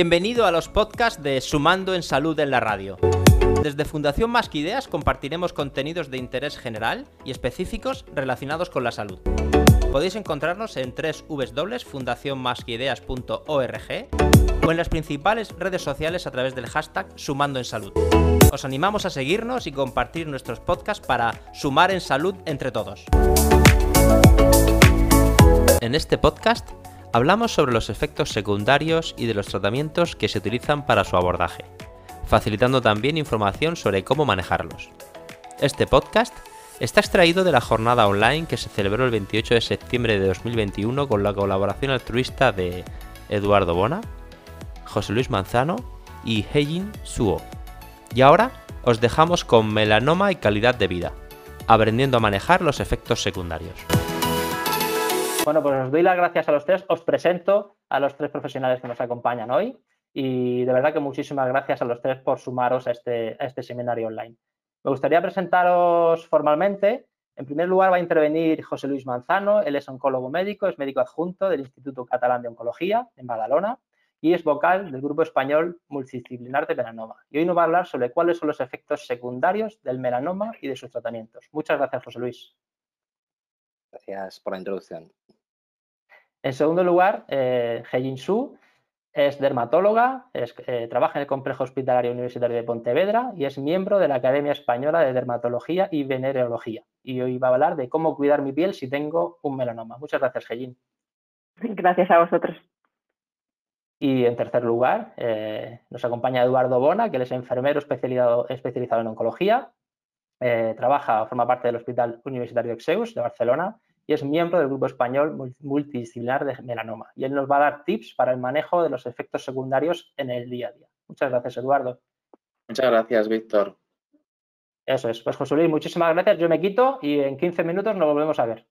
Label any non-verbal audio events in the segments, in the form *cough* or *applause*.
Bienvenido a los podcasts de Sumando en Salud en la Radio. Desde Fundación Más Ideas compartiremos contenidos de interés general y específicos relacionados con la salud. Podéis encontrarnos en www.fundacionmasquideas.org o en las principales redes sociales a través del hashtag Sumando en Salud. Os animamos a seguirnos y compartir nuestros podcasts para sumar en salud entre todos. En este podcast hablamos sobre los efectos secundarios y de los tratamientos que se utilizan para su abordaje, facilitando también información sobre cómo manejarlos. Este podcast está extraído de la jornada online que se celebró el 28 de septiembre de 2021 con la colaboración altruista de Eduardo Bona, José Luis Manzano y Heijin Suo. Y ahora os dejamos con melanoma y calidad de vida, aprendiendo a manejar los efectos secundarios. Bueno, pues os doy las gracias a los tres. Os presento a los tres profesionales que nos acompañan hoy y de verdad que muchísimas gracias a los tres por sumaros a este, a este seminario online. Me gustaría presentaros formalmente. En primer lugar va a intervenir José Luis Manzano. Él es oncólogo médico, es médico adjunto del Instituto Catalán de Oncología en Badalona y es vocal del Grupo Español Multidisciplinar de Melanoma. Y hoy nos va a hablar sobre cuáles son los efectos secundarios del melanoma y de sus tratamientos. Muchas gracias, José Luis. Gracias por la introducción. En segundo lugar, eh, Heijin Su es dermatóloga, eh, trabaja en el Complejo Hospitalario Universitario de Pontevedra y es miembro de la Academia Española de Dermatología y Venereología. Y hoy va a hablar de cómo cuidar mi piel si tengo un melanoma. Muchas gracias, Heijin. Gracias a vosotros. Y en tercer lugar, eh, nos acompaña Eduardo Bona, que él es enfermero especializado, especializado en oncología. Eh, trabaja, forma parte del Hospital Universitario Exeus de Barcelona y es miembro del Grupo Español Multidisciplinar de Melanoma. Y él nos va a dar tips para el manejo de los efectos secundarios en el día a día. Muchas gracias, Eduardo. Muchas gracias, Víctor. Eso es. Pues José Luis, muchísimas gracias. Yo me quito y en 15 minutos nos volvemos a ver.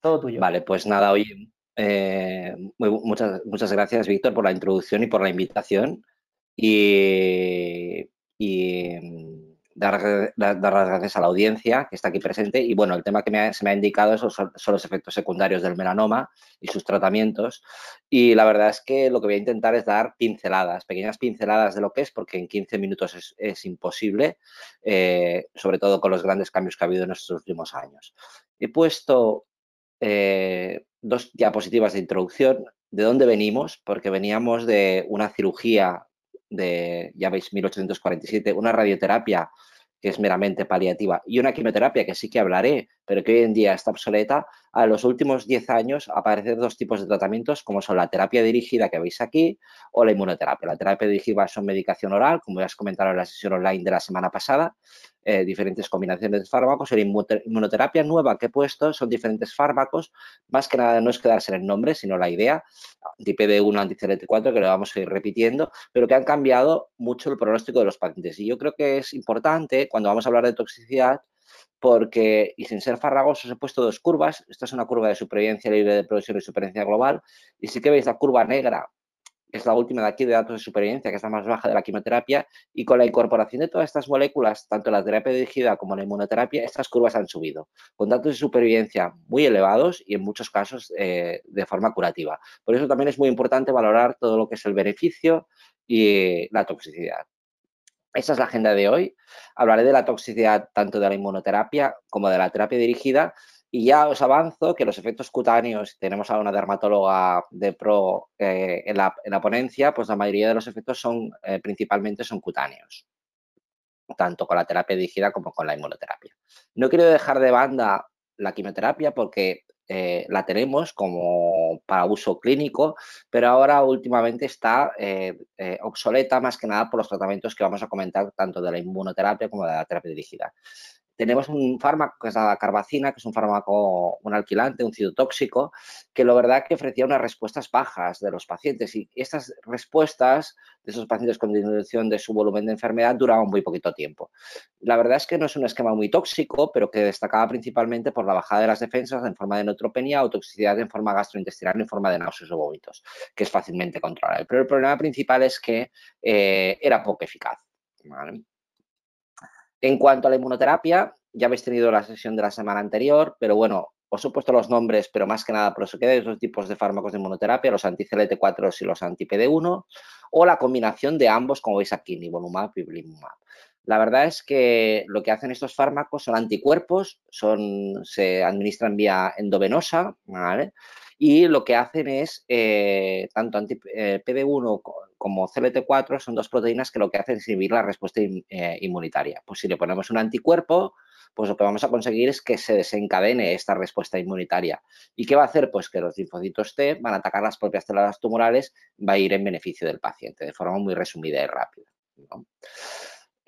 Todo tuyo. Vale, pues nada, hoy eh, muchas, muchas gracias, Víctor, por la introducción y por la invitación. Y, y dar, las gracias a la audiencia que está aquí presente. Y bueno, el tema que se me ha indicado son, los efectos secundarios del melanoma y sus tratamientos. Y la verdad es que lo que voy a intentar es dar pinceladas, pequeñas pinceladas de lo que es, porque en 15 minutos es, imposible, eh, sobre todo con los grandes cambios que ha habido en estos últimos años. He puesto eh, dos diapositivas de introducción. ¿De dónde venimos? Porque veníamos de una cirugía de, ya veis, 1847, una radioterapia que es meramente paliativa, y una quimioterapia que sí que hablaré, pero que hoy en día está obsoleta, a los últimos 10 años aparecen dos tipos de tratamientos, como son la terapia dirigida que veis aquí o la inmunoterapia. La terapia dirigida son medicación oral, como ya os comentaron en la sesión online de la semana pasada, eh, diferentes combinaciones de fármacos. La inmunoterapia nueva que he puesto son diferentes fármacos, más que nada no es quedarse en el nombre, sino la idea, anti-PD1, anti-CLT4, que lo vamos a ir repitiendo, pero que han cambiado mucho el pronóstico de los pacientes. Y yo creo que es importante, cuando vamos a hablar de toxicidad, porque, y sin ser farragosos, he puesto dos curvas. Esta es una curva de supervivencia libre de producción y supervivencia global. Y sí que veis la curva negra, que es la última de aquí de datos de supervivencia, que es la más baja de la quimioterapia. Y con la incorporación de todas estas moléculas, tanto la terapia dirigida como la inmunoterapia, estas curvas han subido, con datos de supervivencia muy elevados y en muchos casos eh, de forma curativa. Por eso también es muy importante valorar todo lo que es el beneficio y la toxicidad. Esa es la agenda de hoy. Hablaré de la toxicidad tanto de la inmunoterapia como de la terapia dirigida. Y ya os avanzo que los efectos cutáneos, tenemos a una dermatóloga de pro eh, en, la, ponencia, pues la mayoría de los efectos son eh, principalmente son cutáneos, tanto con la terapia dirigida como con la inmunoterapia. No quiero dejar de banda la quimioterapia porque eh, la tenemos como para uso clínico, pero ahora últimamente está eh, eh, obsoleta más que nada por los tratamientos que vamos a comentar tanto de la inmunoterapia como de la terapia dirigida tenemos un fármaco que es la carbacina, que es un fármaco, un alquilante, un citotóxico, que la verdad que ofrecía unas respuestas bajas de los pacientes y estas respuestas de esos pacientes con disminución de su volumen de enfermedad duraban muy poquito tiempo. La verdad es que no es un esquema muy tóxico, pero que destacaba principalmente por la bajada de las defensas en forma de neutropenia o toxicidad en forma gastrointestinal en forma de náuseas o vómitos, que es fácilmente controlable. Pero el problema principal es que eh, era poco eficaz. En cuanto a la inmunoterapia, ya habéis tenido la sesión de la semana anterior, pero bueno, os he puesto los nombres, pero más que nada por eso queda dos tipos de fármacos de inmunoterapia, los anti-CLT4 y los anti-PD1, o la combinación de ambos, como veis aquí, nivolumab y belimumab. La verdad es que lo que hacen estos fármacos son anticuerpos, son, se administran vía endovenosa. Y lo que hacen es, eh, tanto anti-PD1 eh, como CLT4 son dos proteínas que lo que hacen es inhibir la respuesta eh, inmunitaria. Pues si le ponemos un anticuerpo, pues lo que vamos a conseguir es que se desencadene esta respuesta inmunitaria. ¿Y qué va a hacer? Pues que los linfocitos T van a atacar las propias células tumorales, va a ir en beneficio del paciente, de forma muy resumida y rápida.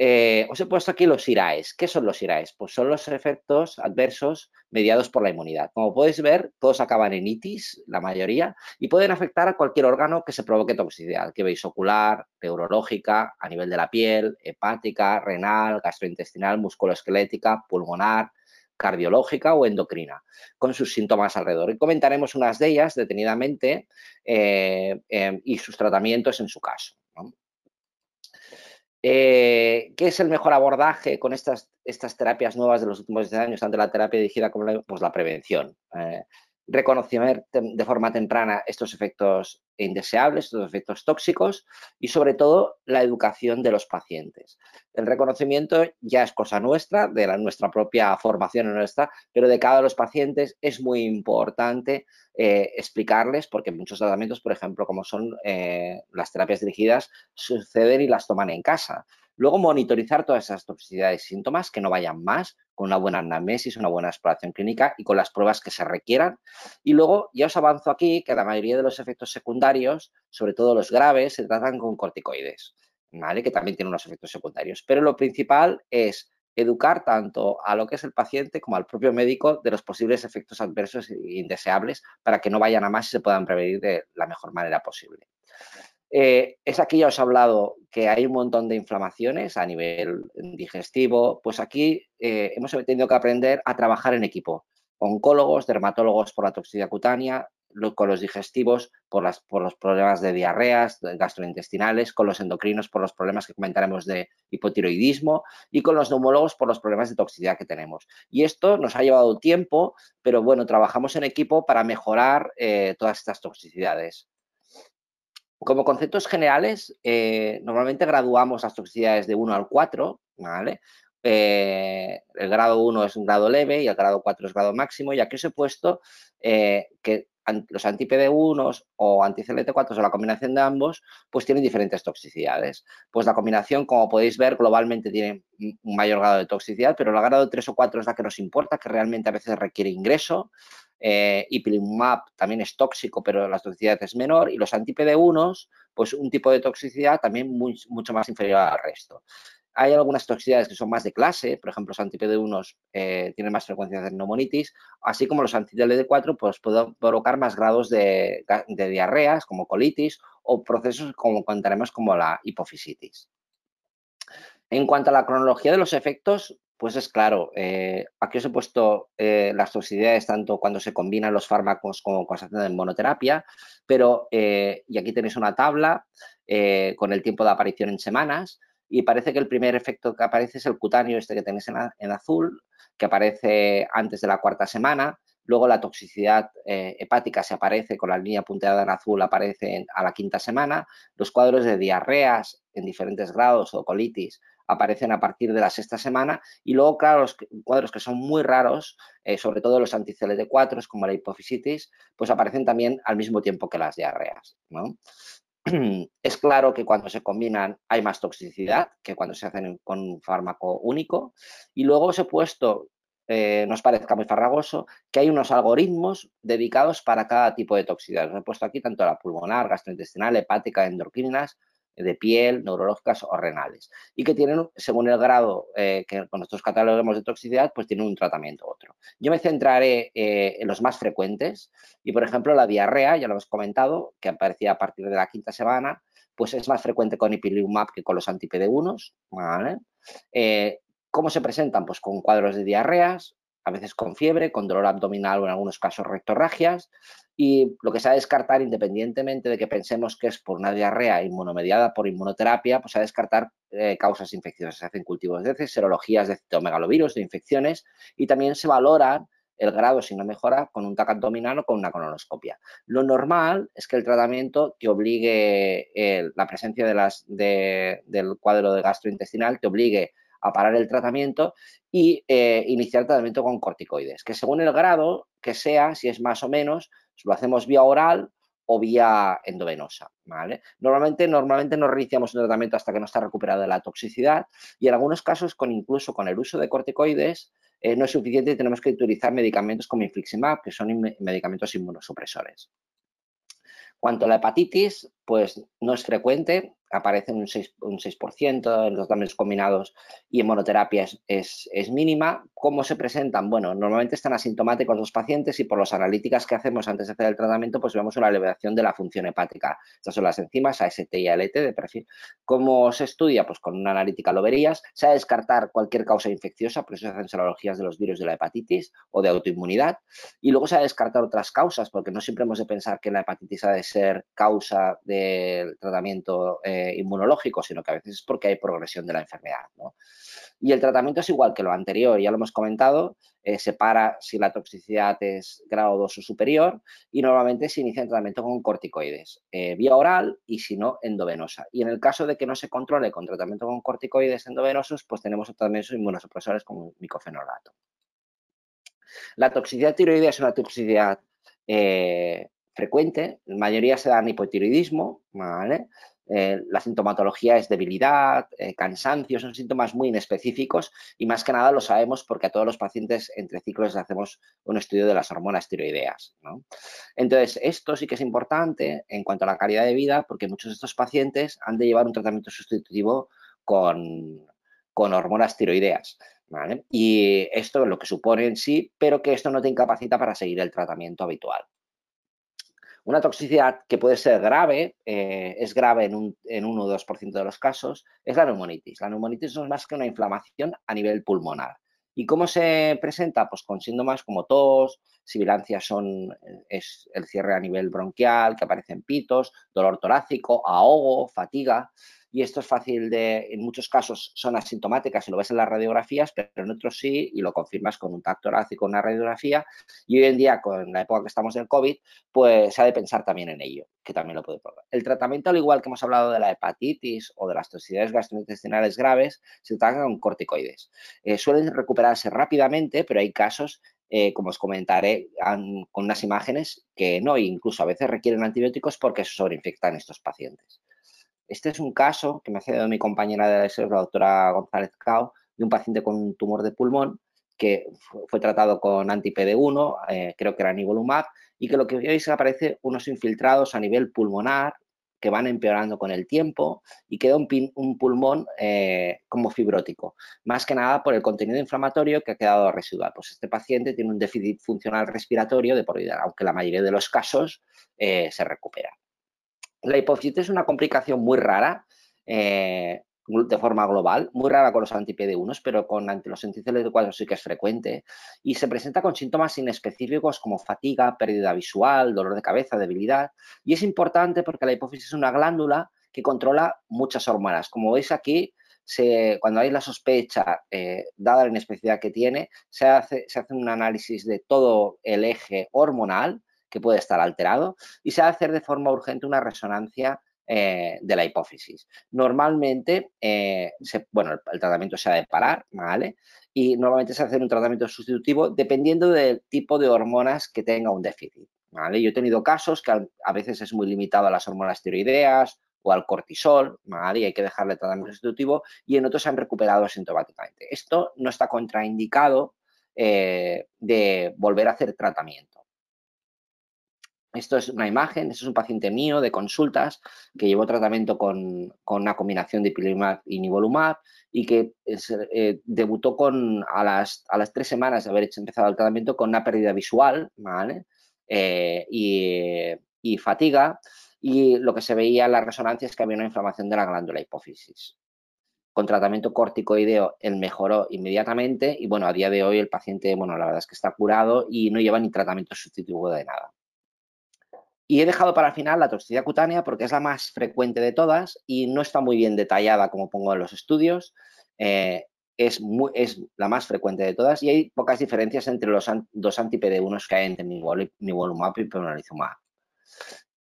Eh, os he puesto aquí los IRAES. ¿Qué son los IRAES? Pues son los efectos adversos mediados por la inmunidad. Como podéis ver, todos acaban en itis, la mayoría, y pueden afectar a cualquier órgano que se provoque toxicidad, que veis ocular, neurológica, a nivel de la piel, hepática, renal, gastrointestinal, musculoesquelética, pulmonar, cardiológica o endocrina, con sus síntomas alrededor. Y comentaremos unas de ellas detenidamente eh, eh, y sus tratamientos en su caso. Eh, ¿Qué es el mejor abordaje con estas, estas terapias nuevas de los últimos 10 años, tanto la terapia dirigida como la, pues la prevención? Eh, reconocer de forma temprana estos efectos indeseables, estos efectos tóxicos y sobre todo la educación de los pacientes. El reconocimiento ya es cosa nuestra, de la, nuestra propia formación nuestra, pero de cada los pacientes es muy importante eh, explicarles, porque muchos tratamientos, por ejemplo, como son eh, las terapias dirigidas, suceden y las toman en casa. Luego monitorizar todas esas toxicidades y síntomas, que no vayan más, con una buena anamnesis, una buena exploración clínica y con las pruebas que se requieran. Y luego ya os avanzo aquí que la mayoría de los efectos secundarios, sobre todo los graves, se tratan con corticoides, ¿vale? que también tienen unos efectos secundarios. Pero lo principal es educar tanto a lo que es el paciente como al propio médico de los posibles efectos adversos e indeseables para que no vayan a más y se puedan prevenir de la mejor manera posible. Eh, es aquí ya os he hablado que hay un montón de inflamaciones a nivel digestivo, pues aquí eh, hemos tenido que aprender a trabajar en equipo. Oncólogos, dermatólogos por la toxicidad cutánea, con los digestivos por, los problemas de diarreas gastrointestinales, con los endocrinos por los problemas que comentaremos de hipotiroidismo y con los neumólogos por los problemas de toxicidad que tenemos. Y esto nos ha llevado tiempo, pero bueno, trabajamos en equipo para mejorar eh, todas estas toxicidades. Como conceptos generales, eh, normalmente graduamos las toxicidades de 1 al 4, ¿vale? Eh, el grado 1 es un grado leve y el grado 4 es grado máximo. Y aquí os he puesto eh, que los anti-PD1 o anti-CLT4 o la combinación de ambos, pues tienen diferentes toxicidades. Pues la combinación, como podéis ver, globalmente tiene un mayor grado de toxicidad, pero el grado 3 o 4 es la que nos importa, que realmente a veces requiere ingreso. Eh, ipilimumab también es tóxico, pero la toxicidad es menor. Y los anti-PD1, pues un tipo de toxicidad también mucho más inferior al resto. Hay algunas toxicidades que son más de clase, por ejemplo, los anti-PD1 eh, tienen más frecuencia de neumonitis, así como los anti-DLD4 pues pueden provocar más grados de, diarreas, como colitis, o procesos como contaremos como la hipofisitis. En cuanto a la cronología de los efectos, pues es claro, eh, aquí os he puesto eh, las toxicidades tanto cuando se combinan los fármacos como cuando se hacen en monoterapia, pero, y aquí tenéis una tabla con el tiempo de aparición en semanas, y parece que el primer efecto que aparece es el cutáneo, este que tenéis en, azul, que aparece antes de la cuarta semana. Luego la toxicidad eh, hepática se aparece con la línea punteada en azul, aparece a la quinta semana. Los cuadros de diarreas en diferentes grados o colitis aparecen a partir de la sexta semana. Y luego, claro, los cuadros que son muy raros, eh, sobre todo los anti 4 como la hipofisitis, pues aparecen también al mismo tiempo que las diarreas. ¿no? *clears throat* es claro que cuando se combinan hay más toxicidad que cuando se hacen con un fármaco único. Y luego os he puesto, eh, nos parezca muy farragoso, que hay unos algoritmos dedicados para cada tipo de toxicidad. Os he puesto aquí tanto la pulmonar, gastrointestinal, hepática, endocrinas, de piel, neurológicas o renales. Y que tienen, según el grado eh, que con nuestros catálogos de toxicidad, pues tienen un tratamiento otro. Yo me centraré eh, en los más frecuentes y, por ejemplo, la diarrea, ya lo hemos comentado, que aparecía a partir de la quinta semana, pues es más frecuente con ipilimumab que con los anti-PD1. Eh, ¿Cómo se presentan? Pues con cuadros de diarreas, a veces con fiebre, con dolor abdominal o en algunos casos rectorragias, y lo que se ha de descartar, independientemente de que pensemos que es por una diarrea inmunomediada por inmunoterapia, pues se ha de descartar eh, causas infecciosas. Se hacen cultivos de heces, serologías de citomegalovirus, de infecciones, y también se valoran el grado, si no mejora, con un TAC abdominal o con una colonoscopia. Lo normal es que el tratamiento te obligue, la presencia de las, del cuadro de gastrointestinal te obligue a parar el tratamiento y eh, iniciar tratamiento con corticoides, que según el grado que sea, si es más o menos, lo hacemos vía oral o vía endovenosa. ¿vale? Normalmente, normalmente no reiniciamos el tratamiento hasta que no está recuperada la toxicidad y en algunos casos, con, incluso con el uso de corticoides, eh, no es suficiente y tenemos que utilizar medicamentos como infliximab, que son medicamentos inmunosupresores. Cuanto a la hepatitis, pues no es frecuente, aparece un 6%, un 6 en los tratamientos combinados y en monoterapia es, mínima. ¿Cómo se presentan? Bueno, normalmente están asintomáticos los pacientes y por las analíticas que hacemos antes de hacer el tratamiento, pues vemos una elevación de la función hepática. Estas son las enzimas AST y ALT de perfil. ¿Cómo se estudia? Pues con una analítica lo verías. Se ha de descartar cualquier causa infecciosa, por eso se hacen serologías de los virus de la hepatitis o de autoinmunidad. Y luego se ha de descartar otras causas, porque no siempre hemos de pensar que la hepatitis ha de ser causa del tratamiento eh, inmunológico, sino que a veces es porque hay progresión de la enfermedad. Y el tratamiento es igual que lo anterior, ya lo hemos comentado, eh, se para si la toxicidad es grado 2 o superior y normalmente se inicia el tratamiento con corticoides, eh, vía oral y si no, endovenosa. Y en el caso de que no se controle con tratamiento con corticoides endovenosos, pues tenemos también inmunosupresores como micofenolato. La toxicidad tiroidea es una toxicidad eh, frecuente, la mayoría se da en hipotiroidismo, ¿vale? Eh, la sintomatología es debilidad, eh, cansancio, son síntomas muy inespecíficos y más que nada lo sabemos porque a todos los pacientes entre ciclos hacemos un estudio de las hormonas tiroideas. Entonces, esto sí que es importante en cuanto a la calidad de vida porque muchos de estos pacientes han de llevar un tratamiento sustitutivo con, hormonas tiroideas. Y esto es lo que supone en sí, pero que esto no te incapacita para seguir el tratamiento habitual. Una toxicidad que puede ser grave, eh, es grave en un, en 1 o 2% de los casos, es la neumonitis. La neumonitis no es más que una inflamación a nivel pulmonar. ¿Y cómo se presenta? Pues con síntomas como tos, sibilancias son es el cierre a nivel bronquial, que aparecen pitos, dolor torácico, ahogo, fatiga y esto es fácil de, en muchos casos son asintomáticas si lo ves en las radiografías, pero en otros sí y lo confirmas con un tacto torácico, una radiografía y hoy en día con la época que estamos del COVID, pues se ha de pensar también en ello, que también lo puede probar. El tratamiento, al igual que hemos hablado de la hepatitis o de las toxicidades gastrointestinales graves, se trata con corticoides. Eh, suelen recuperarse rápidamente, pero hay casos eh, como os comentaré con unas imágenes que no, incluso a veces requieren antibióticos porque se sobreinfectan estos pacientes. Este es un caso que me ha cedido mi compañera de la doctora González Cao, de un paciente con un tumor de pulmón que fue tratado con anti-PD1, eh, creo que era nivolumab, y que lo que veis aparece unos infiltrados a nivel pulmonar que van empeorando con el tiempo y queda un, pulmón eh, como fibrótico, más que nada por el contenido inflamatorio que ha quedado residual. Pues este paciente tiene un déficit funcional respiratorio de por vida, aunque la mayoría de los casos eh, se recupera. La hipofisitis es una complicación muy rara eh, de forma global, muy rara con los anti-PD1, pero con los anticeles de 4 sí que es frecuente y se presenta con síntomas inespecíficos como fatiga, pérdida visual, dolor de cabeza, debilidad. Y es importante porque la hipófisis es una glándula que controla muchas hormonas. Como veis aquí, cuando hay la sospecha, eh, dada la inespecificidad que tiene, se hace, se hace un análisis de todo el eje hormonal que puede estar alterado y se ha de hacer de forma urgente una resonancia eh, de la hipófisis. Normalmente, eh, bueno, el, tratamiento se ha de parar, ¿vale? Y normalmente se hace un tratamiento sustitutivo dependiendo del tipo de hormonas que tenga un déficit, ¿vale? Yo he tenido casos que a, veces es muy limitado a las hormonas tiroideas o al cortisol, ¿vale? Y hay que dejarle tratamiento sustitutivo y en otros se han recuperado asintomáticamente. Esto no está contraindicado eh, de volver a hacer tratamiento. Esto es una imagen, esto es un paciente mío de consultas que llevó tratamiento con, una combinación de ipilimumab y nivolumab y que eh, debutó con, a, las, las tres semanas de haber empezado el tratamiento con una pérdida visual eh, y, fatiga y lo que se veía en la resonancia es que había una inflamación de la glándula hipófisis. Con tratamiento corticoideo él mejoró inmediatamente y bueno, a día de hoy el paciente, bueno, la verdad es que está curado y no lleva ni tratamiento sustitutivo de nada. Y he dejado para el final la toxicidad cutánea porque es la más frecuente de todas y no está muy bien detallada como pongo en los estudios. Eh, es, es la más frecuente de todas y hay pocas diferencias entre los dos anti-PD1 que hay entre nivolumab y penalizumab.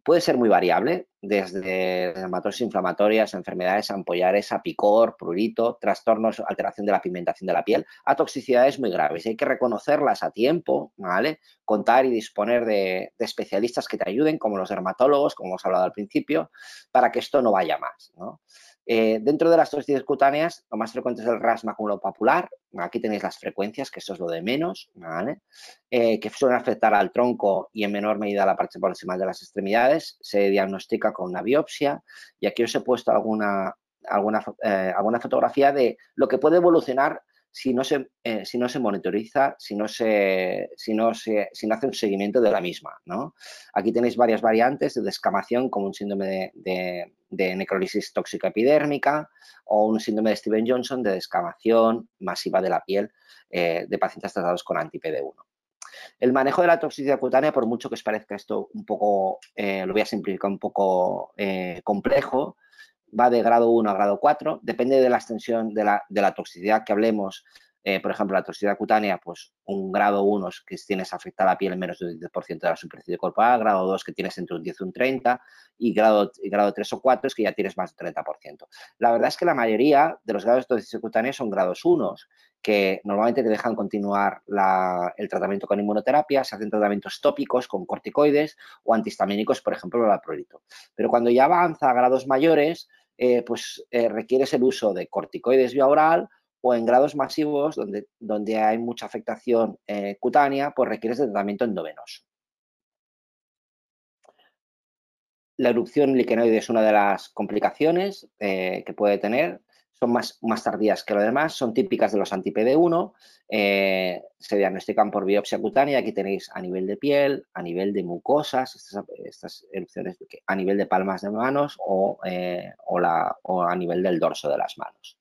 Puede ser muy variable, desde dermatosis inflamatorias, enfermedades ampollares, a picor, prurito, trastornos, alteración de la pigmentación de la piel, a toxicidades muy graves. hay que reconocerlas a tiempo, ¿vale? Contar y disponer de, de, especialistas que te ayuden, como los dermatólogos, como hemos hablado al principio, para que esto no vaya más, ¿no? Eh, dentro de las toxicidades cutáneas, lo más frecuente es el ras maculopapular. Aquí tenéis las frecuencias, que esto es lo de menos, eh, que suelen afectar al tronco y en menor medida a la parte proximal de las extremidades. Se diagnostica con una biopsia y aquí os he puesto alguna, alguna, eh, alguna fotografía de lo que puede evolucionar si no se, eh, si no se monitoriza, si no se, si, no se, si no hace un seguimiento de la misma. ¿no? Aquí tenéis varias variantes de descamación, como un síndrome de, de, necrolisis tóxica epidérmica o un síndrome de Steven Johnson de descamación masiva de la piel eh, de pacientes tratados con anti-PD1. El manejo de la toxicidad cutánea, por mucho que os parezca esto un poco, eh, lo voy a simplificar un poco complejo, va de grado 1 a grado 4, depende de la extensión de la, de la toxicidad que hablemos. Eh, por ejemplo, la toxicidad cutánea, pues un grado 1 que tienes afectada la piel en menos del 10% de la superficie corporal, grado 2 que tienes entre un 10 y un 30 y grado, y grado 3 o 4 es que ya tienes más del 30%. La verdad es que la mayoría de los grados de toxicidad cutánea son grados 1, que normalmente te dejan continuar el tratamiento con inmunoterapia, se hacen tratamientos tópicos con corticoides o antihistamínicos, por ejemplo, el prurito. Pero cuando ya avanza a grados mayores, eh, pues eh, requieres el uso de corticoides vía oral o en grados masivos, donde, donde hay mucha afectación eh, cutánea, pues requieres de tratamiento endovenoso. La erupción liquenoide es una de las complicaciones que puede tener son más, más tardías que lo demás, son típicas de los anti-PD1, eh, se diagnostican por biopsia cutánea, aquí tenéis a nivel de piel, a nivel de mucosas, estas, erupciones a nivel de palmas de manos o, eh, o, la, o, a nivel del dorso de las manos.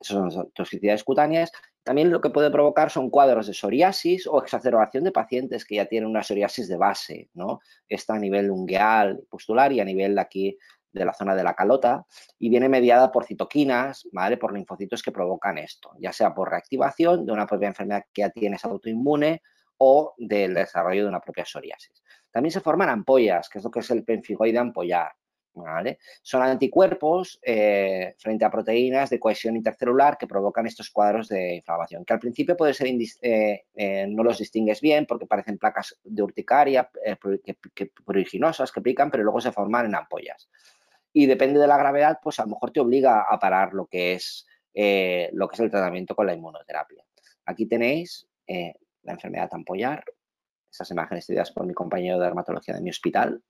Esas son toxicidades cutáneas. También lo que puede provocar son cuadros de psoriasis o exacerbación de pacientes que ya tienen una psoriasis de base, ¿no? Está a nivel ungueal, postular y a nivel de aquí de la zona de la calota y viene mediada por citoquinas, ¿vale? por linfocitos que provocan esto, ya sea por reactivación de una propia enfermedad que ya tienes autoinmune o del desarrollo de una propia psoriasis. También se forman ampollas, que es lo que es el penfigoide ampollar. ¿vale? Son anticuerpos eh, frente a proteínas de cohesión intercelular que provocan estos cuadros de inflamación, que al principio puede ser eh, eh, no los distingues bien porque parecen placas de urticaria que, que, que pican, pero luego se forman en ampollas y depende de la gravedad, pues a lo mejor te obliga a parar lo que es, eh, lo que es el tratamiento con la inmunoterapia. Aquí tenéis eh, la enfermedad ampollar, esas imágenes estudiadas por mi compañero de dermatología de mi hospital.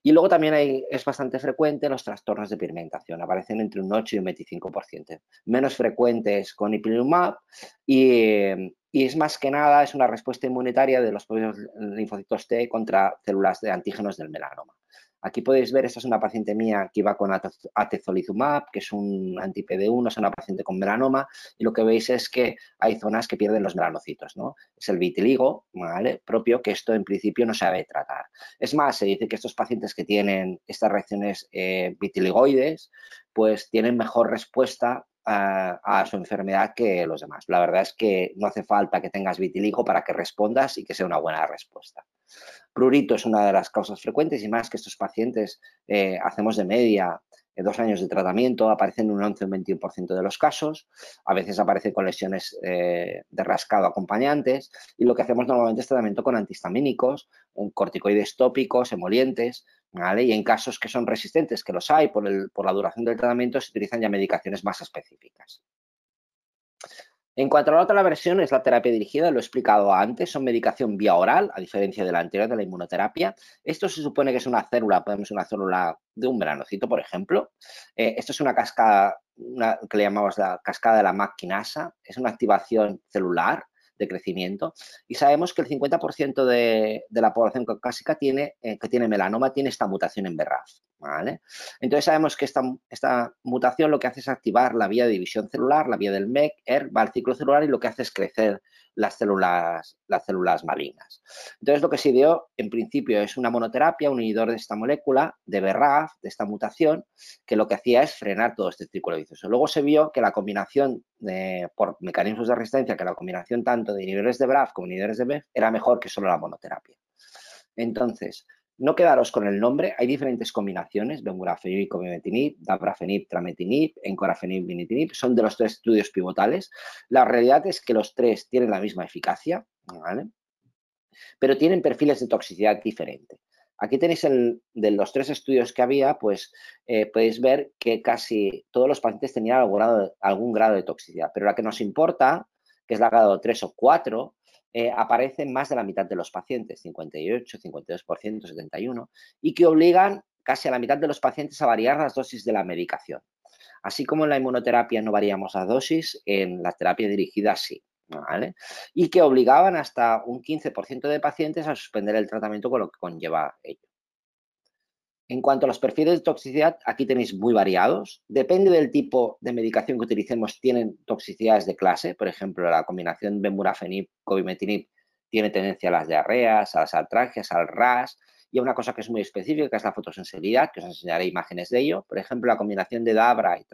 Y luego también hay, es bastante frecuente los trastornos de pigmentación, aparecen entre un 8 y un 25%. Menos frecuentes con ipilimumab y, y es más que nada, es una respuesta inmunitaria de los propios linfocitos T contra células de antígenos del melanoma. Aquí podéis ver, esta es una paciente mía que iba con atezolizumab, que es un anti-PD1, es una paciente con melanoma, y lo que veis es que hay zonas que pierden los melanocitos, ¿no? Es el vitiligo, ¿vale? Propio, que esto en principio no se sabe tratar. Es más, se dice que estos pacientes que tienen estas reacciones eh, vitiligoides, pues tienen mejor respuesta a, su enfermedad que los demás. La verdad es que no hace falta que tengas vitiligo para que respondas y que sea una buena respuesta. Prurito es una de las causas frecuentes y más que estos pacientes eh, hacemos de media eh, dos años de tratamiento, aparecen en un 11 o un 21% de los casos, a veces aparece con lesiones eh, de rascado acompañantes y lo que hacemos normalmente es tratamiento con antihistamínicos, corticoides tópicos, emolientes, y en casos que son resistentes, que los hay por, el, por la duración del tratamiento, se utilizan ya medicaciones más específicas. En cuanto a la otra versión, es la terapia dirigida, lo he explicado antes, son medicación vía oral, a diferencia de la anterior de la inmunoterapia. Esto se supone que es una célula, podemos una célula de un granocito, por ejemplo. Eh, esto es una cascada, que le llamamos la cascada de la maquinasa, es una activación celular de crecimiento. Y sabemos que el 50% de, la población caucásica tiene, eh, que tiene melanoma tiene esta mutación en BRAF. Entonces sabemos que esta, mutación lo que hace es activar la vía de división celular, la vía del MEC, ER, va al ciclo celular y lo que hace es crecer las células, las células malignas. Entonces lo que se dio en principio es una monoterapia, un inhibidor de esta molécula, de BRAF, de esta mutación, que lo que hacía es frenar todo este círculo vicioso. Luego se vio que la combinación por mecanismos de resistencia, que la combinación tanto de inhibidores de BRAF como inhibidores de BEF era mejor que solo la monoterapia. Entonces, no quedaros con el nombre, hay diferentes combinaciones, bemurafenib, comimetinib, dabrafenib, trametinib, encorafenib, vinitinib, son de los tres estudios pivotales. La realidad es que los tres tienen la misma eficacia, ¿vale? pero tienen perfiles de toxicidad diferentes. Aquí tenéis el, de los tres estudios que había, pues eh, podéis ver que casi todos los pacientes tenían algún grado, algún grado de toxicidad, pero la que nos importa, que es la grado 3 o 4, eh, aparece en más de la mitad de los pacientes, 58, 52%, 71%, y que obligan casi a la mitad de los pacientes a variar las dosis de la medicación. Así como en la inmunoterapia no variamos la dosis, en la terapia dirigida sí. Y que obligaban hasta un 15% de pacientes a suspender el tratamiento con lo que conlleva ello. En cuanto a los perfiles de toxicidad, aquí tenéis muy variados. Depende del tipo de medicación que utilicemos, tienen toxicidades de clase. Por ejemplo, la combinación bemurafenib, cobimetinib tiene tendencia a las diarreas, a las artralgias, al RAS. Y una cosa que es muy específica, que es la fotosensibilidad, que os enseñaré imágenes de ello. Por ejemplo, la combinación de DABRA y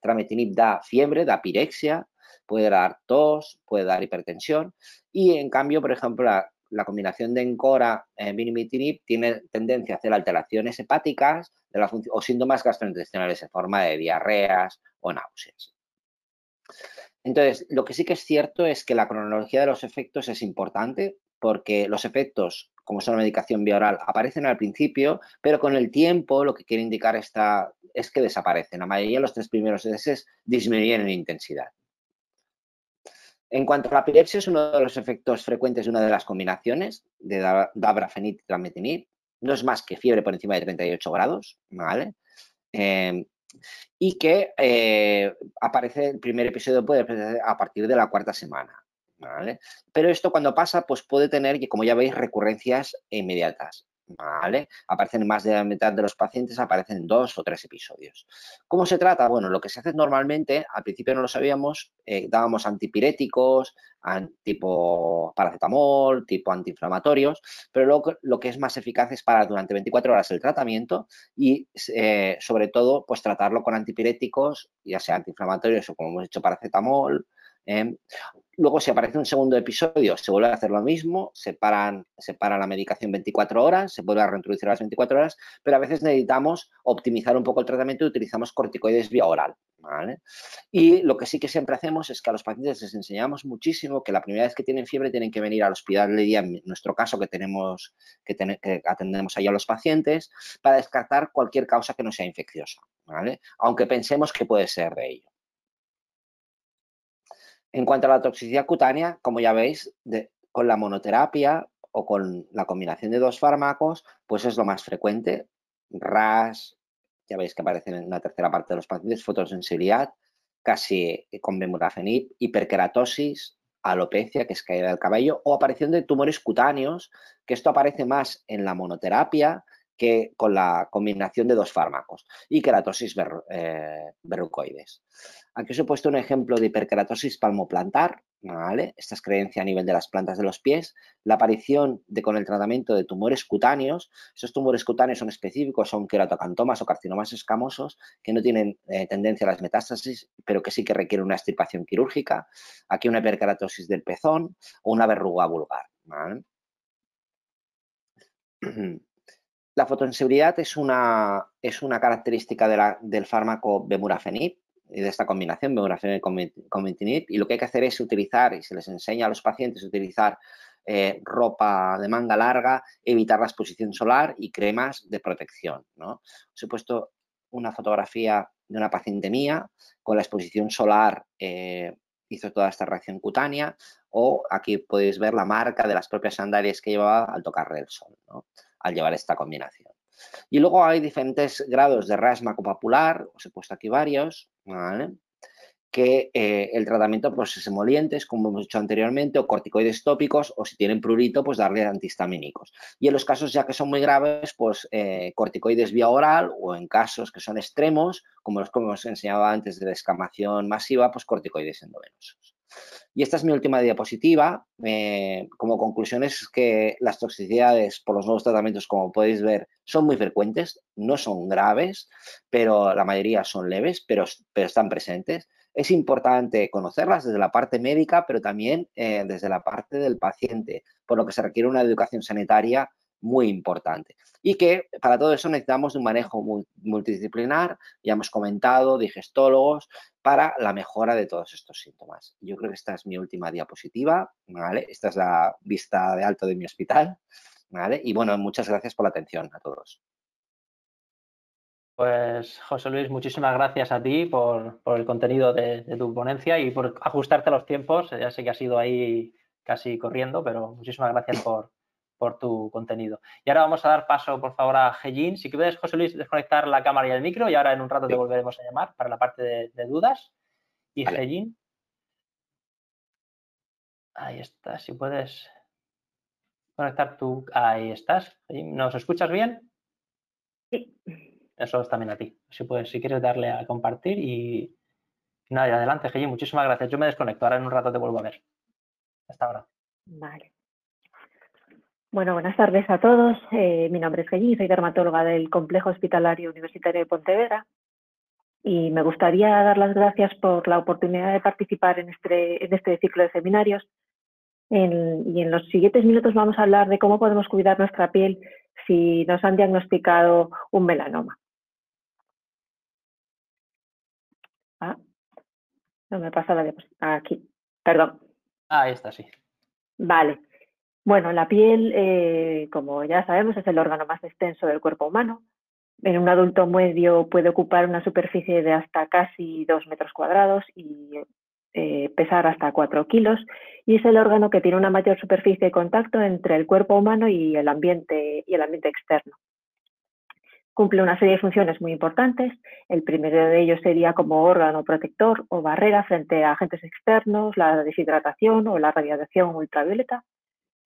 trametinib da fiebre, da pirexia, puede dar tos, puede dar hipertensión. Y en cambio, por ejemplo, la la combinación de Encora eh, vinimitinib tiene tendencia a hacer alteraciones hepáticas o síntomas gastrointestinales en forma de diarreas o náuseas. Entonces, lo que sí que es cierto es que la cronología de los efectos es importante porque los efectos, como son medicación vía oral, aparecen al principio, pero con el tiempo lo que quiere indicar esta, es que desaparecen. La mayoría de los tres primeros meses disminuyen en intensidad. En cuanto a la epilepsia, es uno de los efectos frecuentes de una de las combinaciones de dabrafenib y trametinib. No es más que fiebre por encima de 38 grados, ¿vale? Em, y que eh, aparece, el primer episodio puede aparecer a partir de la cuarta semana, ¿vale? Pero esto cuando pasa, pues puede tener, como ya veis, recurrencias inmediatas. ¿Vale? Aparecen en más de la mitad de los pacientes, aparecen dos o tres episodios. ¿Cómo se trata? Bueno, lo que se hace normalmente, al principio no lo sabíamos, eh, dábamos antipiréticos, tipo paracetamol, tipo antiinflamatorios, pero luego lo que es más eficaz es para durante 24 horas el tratamiento y eh, sobre todo pues tratarlo con antipiréticos, ya sea antiinflamatorios o como hemos dicho paracetamol, Em, luego, si aparece un segundo episodio, se vuelve a hacer lo mismo, se para la medicación 24 horas, se vuelve a reintroducir a las 24 horas, pero a veces necesitamos optimizar un poco el tratamiento y utilizamos corticoides vía oral. Y lo que sí que siempre hacemos es que a los pacientes les enseñamos muchísimo que la primera vez que tienen fiebre tienen que venir al hospital de día, en nuestro caso que tenemos, que, que atendemos ahí a los pacientes, para descartar cualquier causa que no sea infecciosa, aunque pensemos que puede ser de ello. En cuanto a la toxicidad cutánea, como ya veis, con la monoterapia o con la combinación de dos fármacos, pues es lo más frecuente. RAS, ya veis que aparece en una tercera parte de los pacientes, fotosensibilidad, casi con bemurafenib, hiperkeratosis, alopecia, que es caída del cabello, o aparición de tumores cutáneos, que esto aparece más en la monoterapia que con la combinación de dos fármacos, y keratosis eh, verrucoides. Aquí os he puesto un ejemplo de hiperkeratosis palmoplantar, ¿vale? Esta es creencia a nivel de las plantas de los pies. La aparición de, con el tratamiento de tumores cutáneos, esos tumores cutáneos son específicos, son queratocantomas o carcinomas escamosos que no tienen eh, tendencia a las metástasis, pero que sí que requieren una extirpación quirúrgica. Aquí una hiperkeratosis del pezón o una verruga vulgar, *clears throat* La fotosensibilidad es una, es una característica del fármaco bemurafenib, de esta combinación, bemurafenib con y lo que hay que hacer es utilizar, y se les enseña a los pacientes, utilizar eh, ropa de manga larga, evitar la exposición solar y cremas de protección. ¿no? He puesto una fotografía de una paciente mía con la exposición solar, eh, hizo toda esta reacción cutánea, o aquí podéis ver la marca de las propias sandalias que llevaba al tocarle el sol, al llevar esta combinación. Y luego hay diferentes grados de rasma copapular, os he puesto aquí varios, que eh, el tratamiento pues, es emolientes, como hemos dicho anteriormente, o corticoides tópicos, o si tienen prurito, pues darle antihistamínicos. Y en los casos ya que son muy graves, pues eh, corticoides vía oral, o en casos que son extremos, como los que hemos enseñado antes de descamación masiva, pues corticoides endovenosos. Y esta es mi última diapositiva. Eh, como conclusión es que las toxicidades por los nuevos tratamientos, como podéis ver, son muy frecuentes, no son graves, pero la mayoría son leves, pero, pero están presentes. Es importante conocerlas desde la parte médica, pero también eh, desde la parte del paciente, por lo que se requiere una educación sanitaria muy importante. Y que para todo eso necesitamos un manejo multidisciplinar, ya hemos comentado, digestólogos, para la mejora de todos estos síntomas. Yo creo que esta es mi última diapositiva, ¿vale? Esta es la vista de alto de mi hospital, ¿vale? Y bueno, muchas gracias por la atención a todos. Pues José Luis, muchísimas gracias a ti por, el contenido de, de, tu ponencia y por ajustarte a los tiempos. Ya sé que has ido ahí casi corriendo, pero muchísimas gracias por, por tu contenido. Y ahora vamos a dar paso, por favor, a Gellín. Si quieres, José Luis, desconectar la cámara y el micro y ahora en un rato te volveremos a llamar para la parte de, dudas. Y vale. Ahí estás, si puedes conectar tu... Ahí estás. ¿Nos escuchas bien? Sí. Eso es también a ti. Si puedes, si quieres darle a compartir y... Nada, y adelante, Gellín. Muchísimas gracias. Yo me desconecto. Ahora en un rato te vuelvo a ver. Hasta ahora. Vale. Bueno, buenas tardes a todos. Eh, mi nombre es Gellín, soy dermatóloga del Complejo Hospitalario Universitario de Pontevedra y me gustaría dar las gracias por la oportunidad de participar en este, en este ciclo de seminarios. y en los siguientes minutos vamos a hablar de cómo podemos cuidar nuestra piel si nos han diagnosticado un melanoma. Ah, no me pasa la diapositiva. Aquí, perdón. Ah, ahí está, sí. Vale. Bueno, la piel, eh, como ya sabemos, es el órgano más extenso del cuerpo humano. En un adulto medio puede ocupar una superficie de hasta casi dos metros cuadrados y eh, pesar hasta cuatro kilos. Y es el órgano que tiene una mayor superficie de contacto entre el cuerpo humano y el ambiente, y el ambiente externo. Cumple una serie de funciones muy importantes. El primero de ellos sería como órgano protector o barrera frente a agentes externos, la deshidratación o la radiación ultravioleta.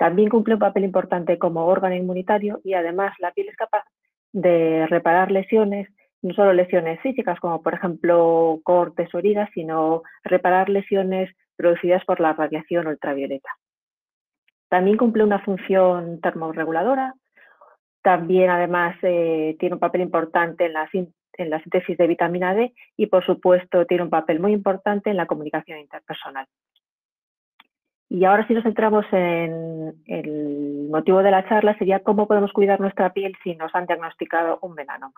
También cumple un papel importante como órgano inmunitario y además la piel es capaz de reparar lesiones, no solo lesiones físicas como por ejemplo cortes o heridas, sino reparar lesiones producidas por la radiación ultravioleta. También cumple una función termorreguladora, también además eh, tiene un papel importante en la, en la síntesis de vitamina D y por supuesto tiene un papel muy importante en la comunicación interpersonal. Y ahora si nos centramos en el motivo de la charla sería cómo podemos cuidar nuestra piel si nos han diagnosticado un melanoma.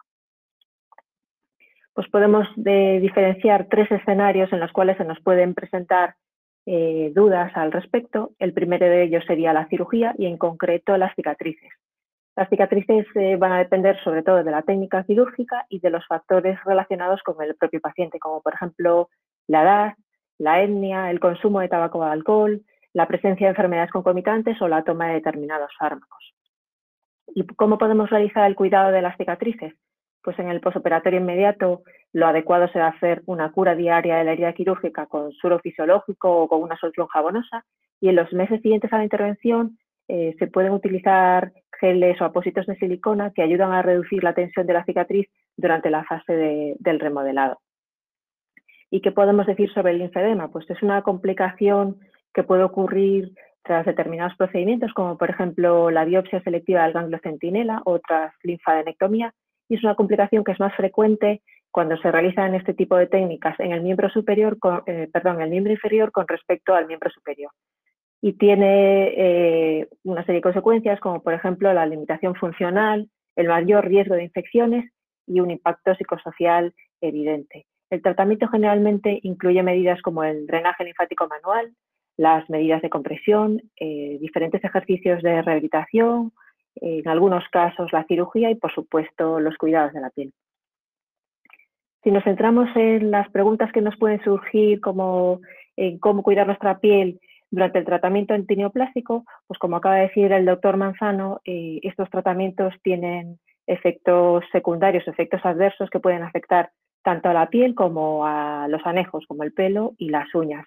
Pues podemos diferenciar tres escenarios en los cuales se nos pueden presentar eh, dudas al respecto. El primero de ellos sería la cirugía y en concreto las cicatrices. Las cicatrices eh, van a depender sobre todo de la técnica quirúrgica y de los factores relacionados con el propio paciente, como por ejemplo la edad, la etnia, el consumo de tabaco o alcohol, la presencia de enfermedades concomitantes o la toma de determinados fármacos. ¿Y cómo podemos realizar el cuidado de las cicatrices? Pues en el posoperatorio inmediato lo adecuado será hacer una cura diaria de la herida quirúrgica con suero fisiológico o con una solución jabonosa y en los meses siguientes a la intervención eh, se pueden utilizar geles o apósitos de silicona que ayudan a reducir la tensión de la cicatriz durante la fase del remodelado. ¿Y qué podemos decir sobre el linfedema? Pues es una complicación que puede ocurrir tras determinados procedimientos, como por ejemplo la biopsia selectiva del ganglio centinela o tras linfadenectomía, y es una complicación que es más frecuente cuando se realizan este tipo de técnicas en el miembro superior, eh, perdón, el miembro inferior con respecto al miembro superior. Y tiene eh, una serie de consecuencias, como por ejemplo la limitación funcional, el mayor riesgo de infecciones y un impacto psicosocial evidente. El tratamiento generalmente incluye medidas como el drenaje linfático manual, las medidas de compresión, eh, diferentes ejercicios de rehabilitación, en algunos casos la cirugía y, por supuesto, los cuidados de la piel. Si nos centramos en las preguntas que nos pueden surgir, como en cómo cuidar nuestra piel durante el tratamiento antineoplásico, pues como acaba de decir el doctor Manzano, eh, estos tratamientos tienen efectos secundarios, efectos adversos que pueden afectar tanto a la piel como a los anejos, como el pelo y las uñas.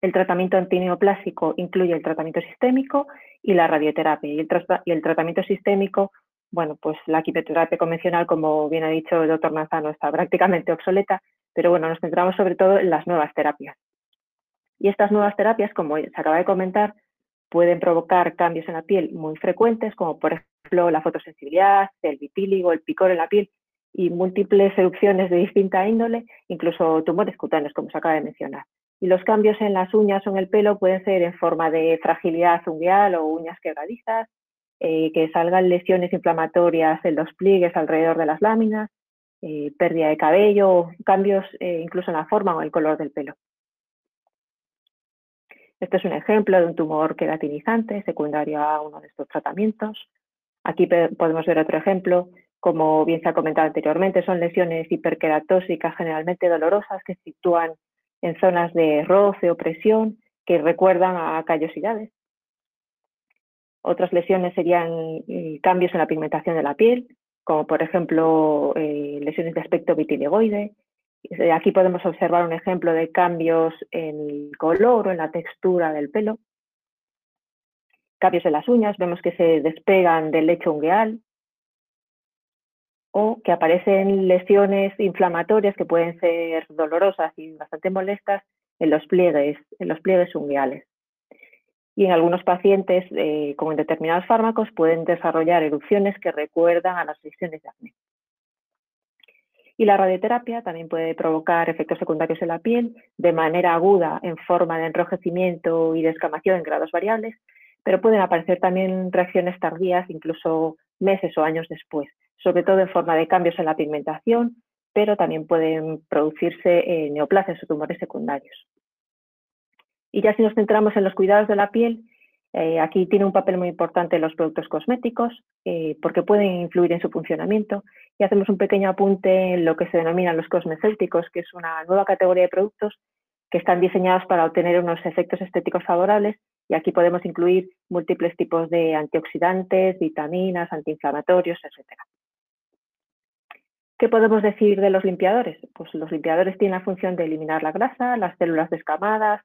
El tratamiento antineoplásico incluye el tratamiento sistémico y la radioterapia. Y el, tratamiento sistémico, bueno, pues la quimioterapia convencional, como bien ha dicho el doctor Manzano, está *laughs* prácticamente obsoleta, pero bueno, nos centramos sobre todo en las nuevas terapias. Y estas nuevas terapias, como se acaba de comentar, pueden provocar cambios en la piel muy frecuentes, como por ejemplo la fotosensibilidad, el vitíligo, el picor en la piel y múltiples erupciones de distinta índole, incluso tumores cutáneos, como se acaba de mencionar. Y los cambios en las uñas o en el pelo pueden ser en forma de fragilidad ungueal o uñas quebradizas, eh, que salgan lesiones inflamatorias en los pliegues alrededor de las láminas, eh, pérdida de cabello, cambios eh, incluso en la forma o el color del pelo. Este es un ejemplo de un tumor queratinizante secundario a uno de estos tratamientos. Aquí podemos ver otro ejemplo, como bien se ha comentado anteriormente, son lesiones hiperqueratóxicas generalmente dolorosas que sitúan en zonas de roce o presión que recuerdan a callosidades. Otras lesiones serían eh, cambios en la pigmentación de la piel, como por ejemplo eh, lesiones de aspecto vitiligoide. Aquí podemos observar un ejemplo de cambios en el color o en la textura del pelo. Cambios en las uñas, vemos que se despegan del lecho ungueal, que aparecen lesiones inflamatorias que pueden ser dolorosas y bastante molestas en los pliegues, en los pliegues. Y en algunos pacientes eh, con determinados fármacos pueden desarrollar erupciones que recuerdan a las lesiones de acné. Y la radioterapia también puede provocar efectos secundarios en la piel de manera aguda en forma de enrojecimiento y descamación en grados variables, pero pueden aparecer también reacciones tardías, incluso meses o años después, sobre todo en forma de cambios en la pigmentación, pero también pueden producirse neoplasias o tumores secundarios. Y ya si nos centramos en los cuidados de la piel, eh, aquí tiene un papel muy importante los productos cosméticos, eh, porque pueden influir en su funcionamiento. Y hacemos un pequeño apunte en lo que se denominan los cosmecéuticos, que es una nueva categoría de productos que están diseñados para obtener unos efectos estéticos favorables y aquí podemos incluir múltiples tipos de antioxidantes, vitaminas, antiinflamatorios, etc. ¿Qué podemos decir de los limpiadores? Pues los limpiadores tienen la función de eliminar la grasa, las células descamadas,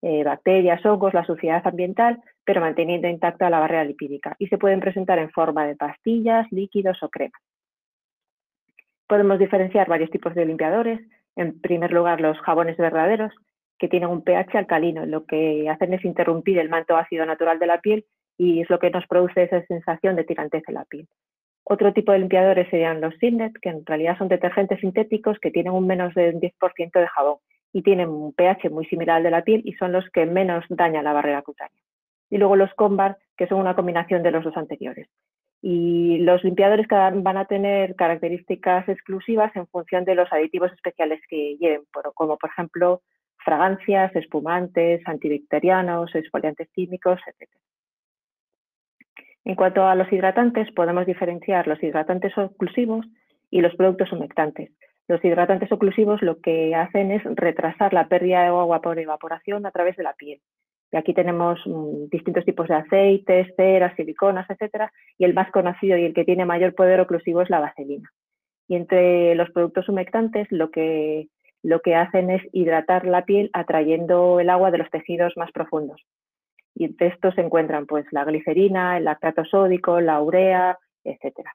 eh, bacterias, hongos, la suciedad ambiental, pero manteniendo intacta la barrera lipídica y se pueden presentar en forma de pastillas, líquidos o cremas. Podemos diferenciar varios tipos de limpiadores. En primer lugar, los jabones verdaderos, que tienen un pH alcalino. Lo que hacen es interrumpir el manto ácido natural de la piel y es lo que nos produce esa sensación de tirantez en la piel. Otro tipo de limpiadores serían los Signet, que en realidad son detergentes sintéticos que tienen un menos de un 10% de jabón y tienen un pH muy similar al de la piel y son los que menos dañan la barrera cutánea. Y luego los Combar, que son una combinación de los dos anteriores. Y los limpiadores van a tener características exclusivas en función de los aditivos especiales que lleven, como por ejemplo fragancias, espumantes, antibacterianos, exfoliantes químicos, etc. En cuanto a los hidratantes, podemos diferenciar los hidratantes oclusivos y los productos humectantes. Los hidratantes oclusivos lo que hacen es retrasar la pérdida de agua por evaporación a través de la piel. Y aquí tenemos mm, distintos tipos de aceites, ceras, siliconas, etcétera, y el más conocido y el que tiene mayor poder oclusivo es la vaselina. Y entre los productos humectantes lo que lo que hacen es hidratar la piel atrayendo el agua de los tejidos más profundos. Y entre estos se encuentran pues, la glicerina, el lactato sódico, la urea, etc.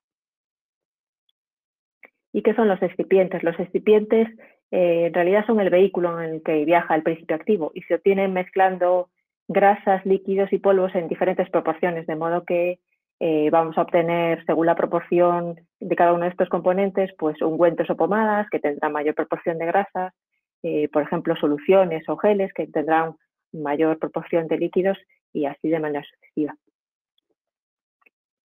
¿Y qué son los excipientes? Los excipientes eh, en realidad son el vehículo en el que viaja el principio activo y se obtienen mezclando grasas, líquidos y polvos en diferentes proporciones, de modo que eh, vamos a obtener, según la proporción de cada uno de estos componentes, pues ungüentos o pomadas que tendrán mayor proporción de grasas, eh, por ejemplo, soluciones o geles que tendrán mayor proporción de líquidos y así de manera sucesiva.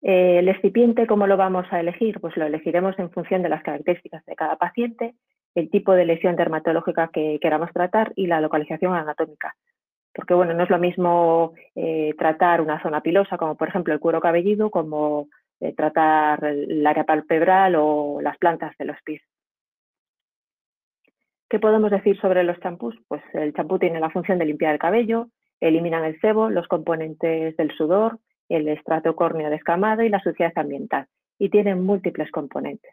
El excipiente, ¿cómo lo vamos a elegir? Pues lo elegiremos en función de las características de cada paciente, el tipo de lesión dermatológica que queramos tratar y la localización anatómica porque bueno, no es lo mismo eh, tratar una zona pilosa, como por ejemplo el cuero cabelludo, como eh, tratar el área palpebral o las plantas de los pies. ¿Qué podemos decir sobre los champús? Pues el champú tiene la función de limpiar el cabello, eliminan el sebo, los componentes del sudor, el estrato córneo descamado y la suciedad ambiental, y tienen múltiples componentes.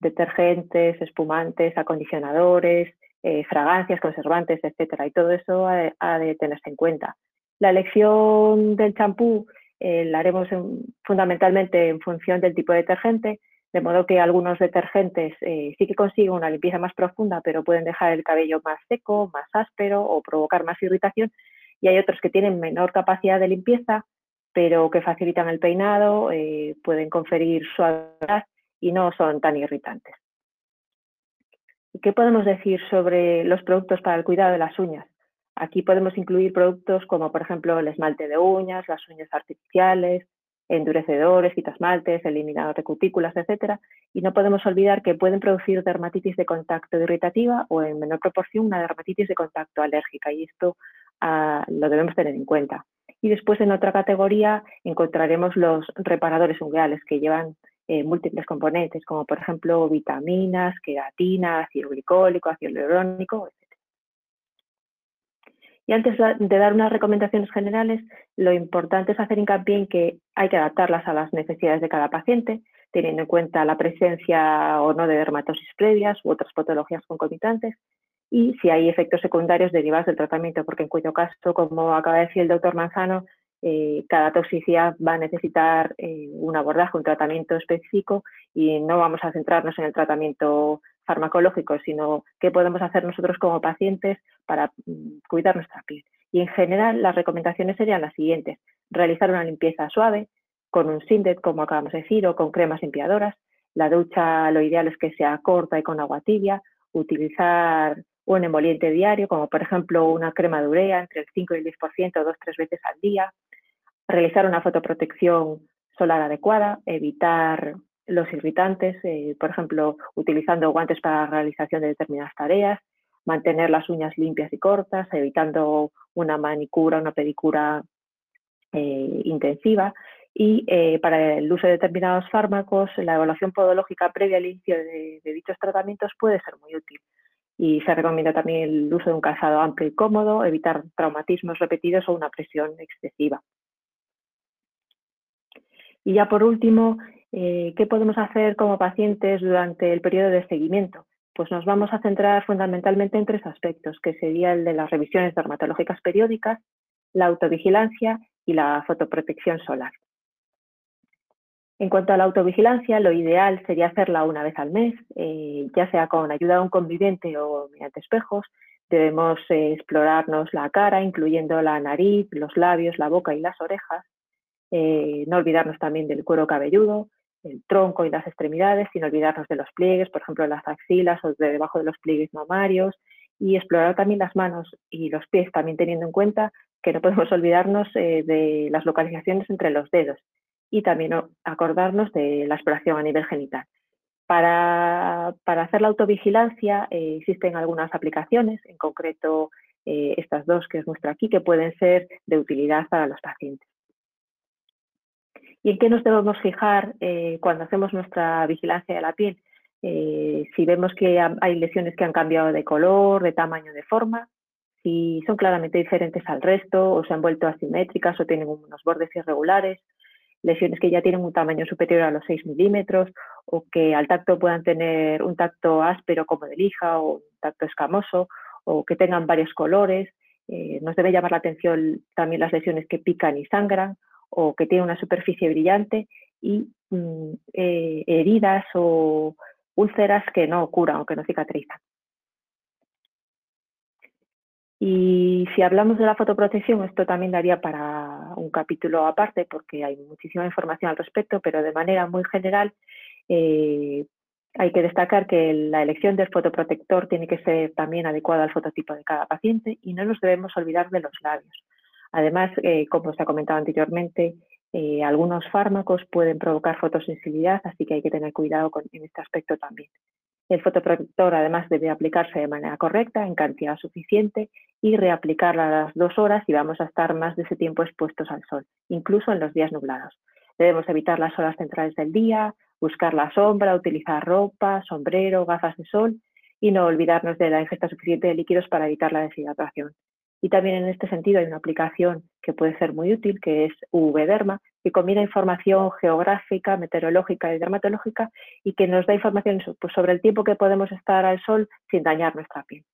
detergentes, espumantes, acondicionadores, eh, fragancias, conservantes, etcétera. Y todo eso ha de, tenerse en cuenta. La elección del champú eh, la haremos fundamentalmente en función del tipo de detergente, de modo que algunos detergentes eh, sí que consiguen una limpieza más profunda, pero pueden dejar el cabello más seco, más áspero o provocar más irritación. Y hay otros que tienen menor capacidad de limpieza, pero que facilitan el peinado, pueden conferir suavidad y no son tan irritantes. ¿Qué podemos decir sobre los productos para el cuidado de las uñas? Aquí podemos incluir productos como, por ejemplo, el esmalte de uñas, las uñas artificiales, endurecedores, quitasmaltes, eliminador de cutículas, etcétera, y no podemos olvidar que pueden producir dermatitis de contacto irritativa o en menor proporción una dermatitis de contacto alérgica y esto ah, lo debemos tener en cuenta. Y después en otra categoría encontraremos los reparadores ungueales que llevan eh, múltiples componentes, como por ejemplo vitaminas, queratina, ácido glicólico, ácido hialurónico, etc. Y antes de dar unas recomendaciones generales, lo importante es hacer hincapié en que hay que adaptarlas a las necesidades de cada paciente, teniendo en cuenta la presencia o no de dermatosis previas u otras patologías concomitantes y si hay efectos secundarios derivados del tratamiento, porque en cuyo caso, como acaba de decir el doctor Manzano, eh, cada toxicidad va a necesitar eh, un abordaje, un tratamiento específico y no vamos a centrarnos en el tratamiento farmacológico, sino qué podemos hacer nosotros como pacientes para mm, cuidar nuestra piel. Y en general las recomendaciones serían las siguientes. Realizar una limpieza suave con un Sindet, como acabamos de decir, o con cremas limpiadoras. La ducha lo ideal es que sea corta y con agua tibia. Utilizar un emoliente diario, como por ejemplo una crema de urea entre el 5 y el 10%, dos o tres veces al día realizar una fotoprotección solar adecuada, evitar los irritantes, eh, por ejemplo, utilizando guantes para la realización de determinadas tareas, mantener las uñas limpias y cortas, evitando una manicura, una pedicura eh, intensiva y eh, para el uso de determinados fármacos, la evaluación podológica previa al inicio de, de, dichos tratamientos puede ser muy útil. Y se recomienda también el uso de un calzado amplio y cómodo, evitar traumatismos repetidos o una presión excesiva. Y ya por último, eh, ¿qué podemos hacer como pacientes durante el periodo de seguimiento? Pues nos vamos a centrar fundamentalmente en tres aspectos, que sería el de las revisiones dermatológicas periódicas, la autovigilancia y la fotoprotección solar. En cuanto a la autovigilancia, lo ideal sería hacerla una vez al mes, eh, ya sea con ayuda de un conviviente o mediante espejos. Debemos eh, explorarnos la cara, incluyendo la nariz, los labios, la boca y las orejas. No olvidarnos también del cuero cabelludo, el tronco y las extremidades, sin olvidarnos de los pliegues, por ejemplo, las axilas o de debajo de los pliegues mamarios, y explorar también las manos y los pies, también teniendo en cuenta que no podemos *laughs* olvidarnos eh, de las localizaciones entre los dedos y también acordarnos de la exploración a nivel genital. Para, hacer la autovigilancia eh, existen algunas aplicaciones, en concreto estas dos que os muestro aquí, que pueden ser de utilidad para los pacientes. ¿Y en qué nos debemos fijar eh, cuando hacemos nuestra vigilancia de la piel? Eh, si vemos que hay lesiones que han cambiado de color, de tamaño, de forma, si son claramente diferentes al resto o se han vuelto asimétricas o tienen unos bordes irregulares, lesiones que ya tienen un tamaño superior a los 6 milímetros o que al tacto puedan tener un tacto áspero como de lija o un tacto escamoso o que tengan varios colores. Eh, nos debe llamar la atención también las lesiones que pican y sangran o que tiene una superficie brillante y mm, eh, heridas o úlceras que no curan o que no cicatrizan. Y si hablamos de la fotoprotección, esto también daría para un capítulo aparte porque hay muchísima información al respecto, pero de manera muy general eh, hay que destacar que la elección del fotoprotector tiene que ser también adecuada al fototipo de cada paciente y no nos debemos olvidar de los labios. Además, eh, como se ha comentado anteriormente, eh, algunos fármacos pueden provocar fotosensibilidad, así que hay que tener cuidado en este aspecto también. El fotoprotector además debe aplicarse de manera correcta, en cantidad suficiente y reaplicarla a las dos horas y vamos a estar más de ese tiempo expuestos al sol, incluso en los días nublados. Debemos evitar las horas centrales del día, buscar la sombra, utilizar ropa, sombrero, gafas de sol y no olvidarnos de la ingesta suficiente de líquidos para evitar la deshidratación. Y también en este sentido hay una aplicación que puede ser muy útil, que es UV-Derma, que combina información geográfica, meteorológica y dermatológica y que nos da información pues, sobre el tiempo que podemos estar al sol sin dañar nuestra piel.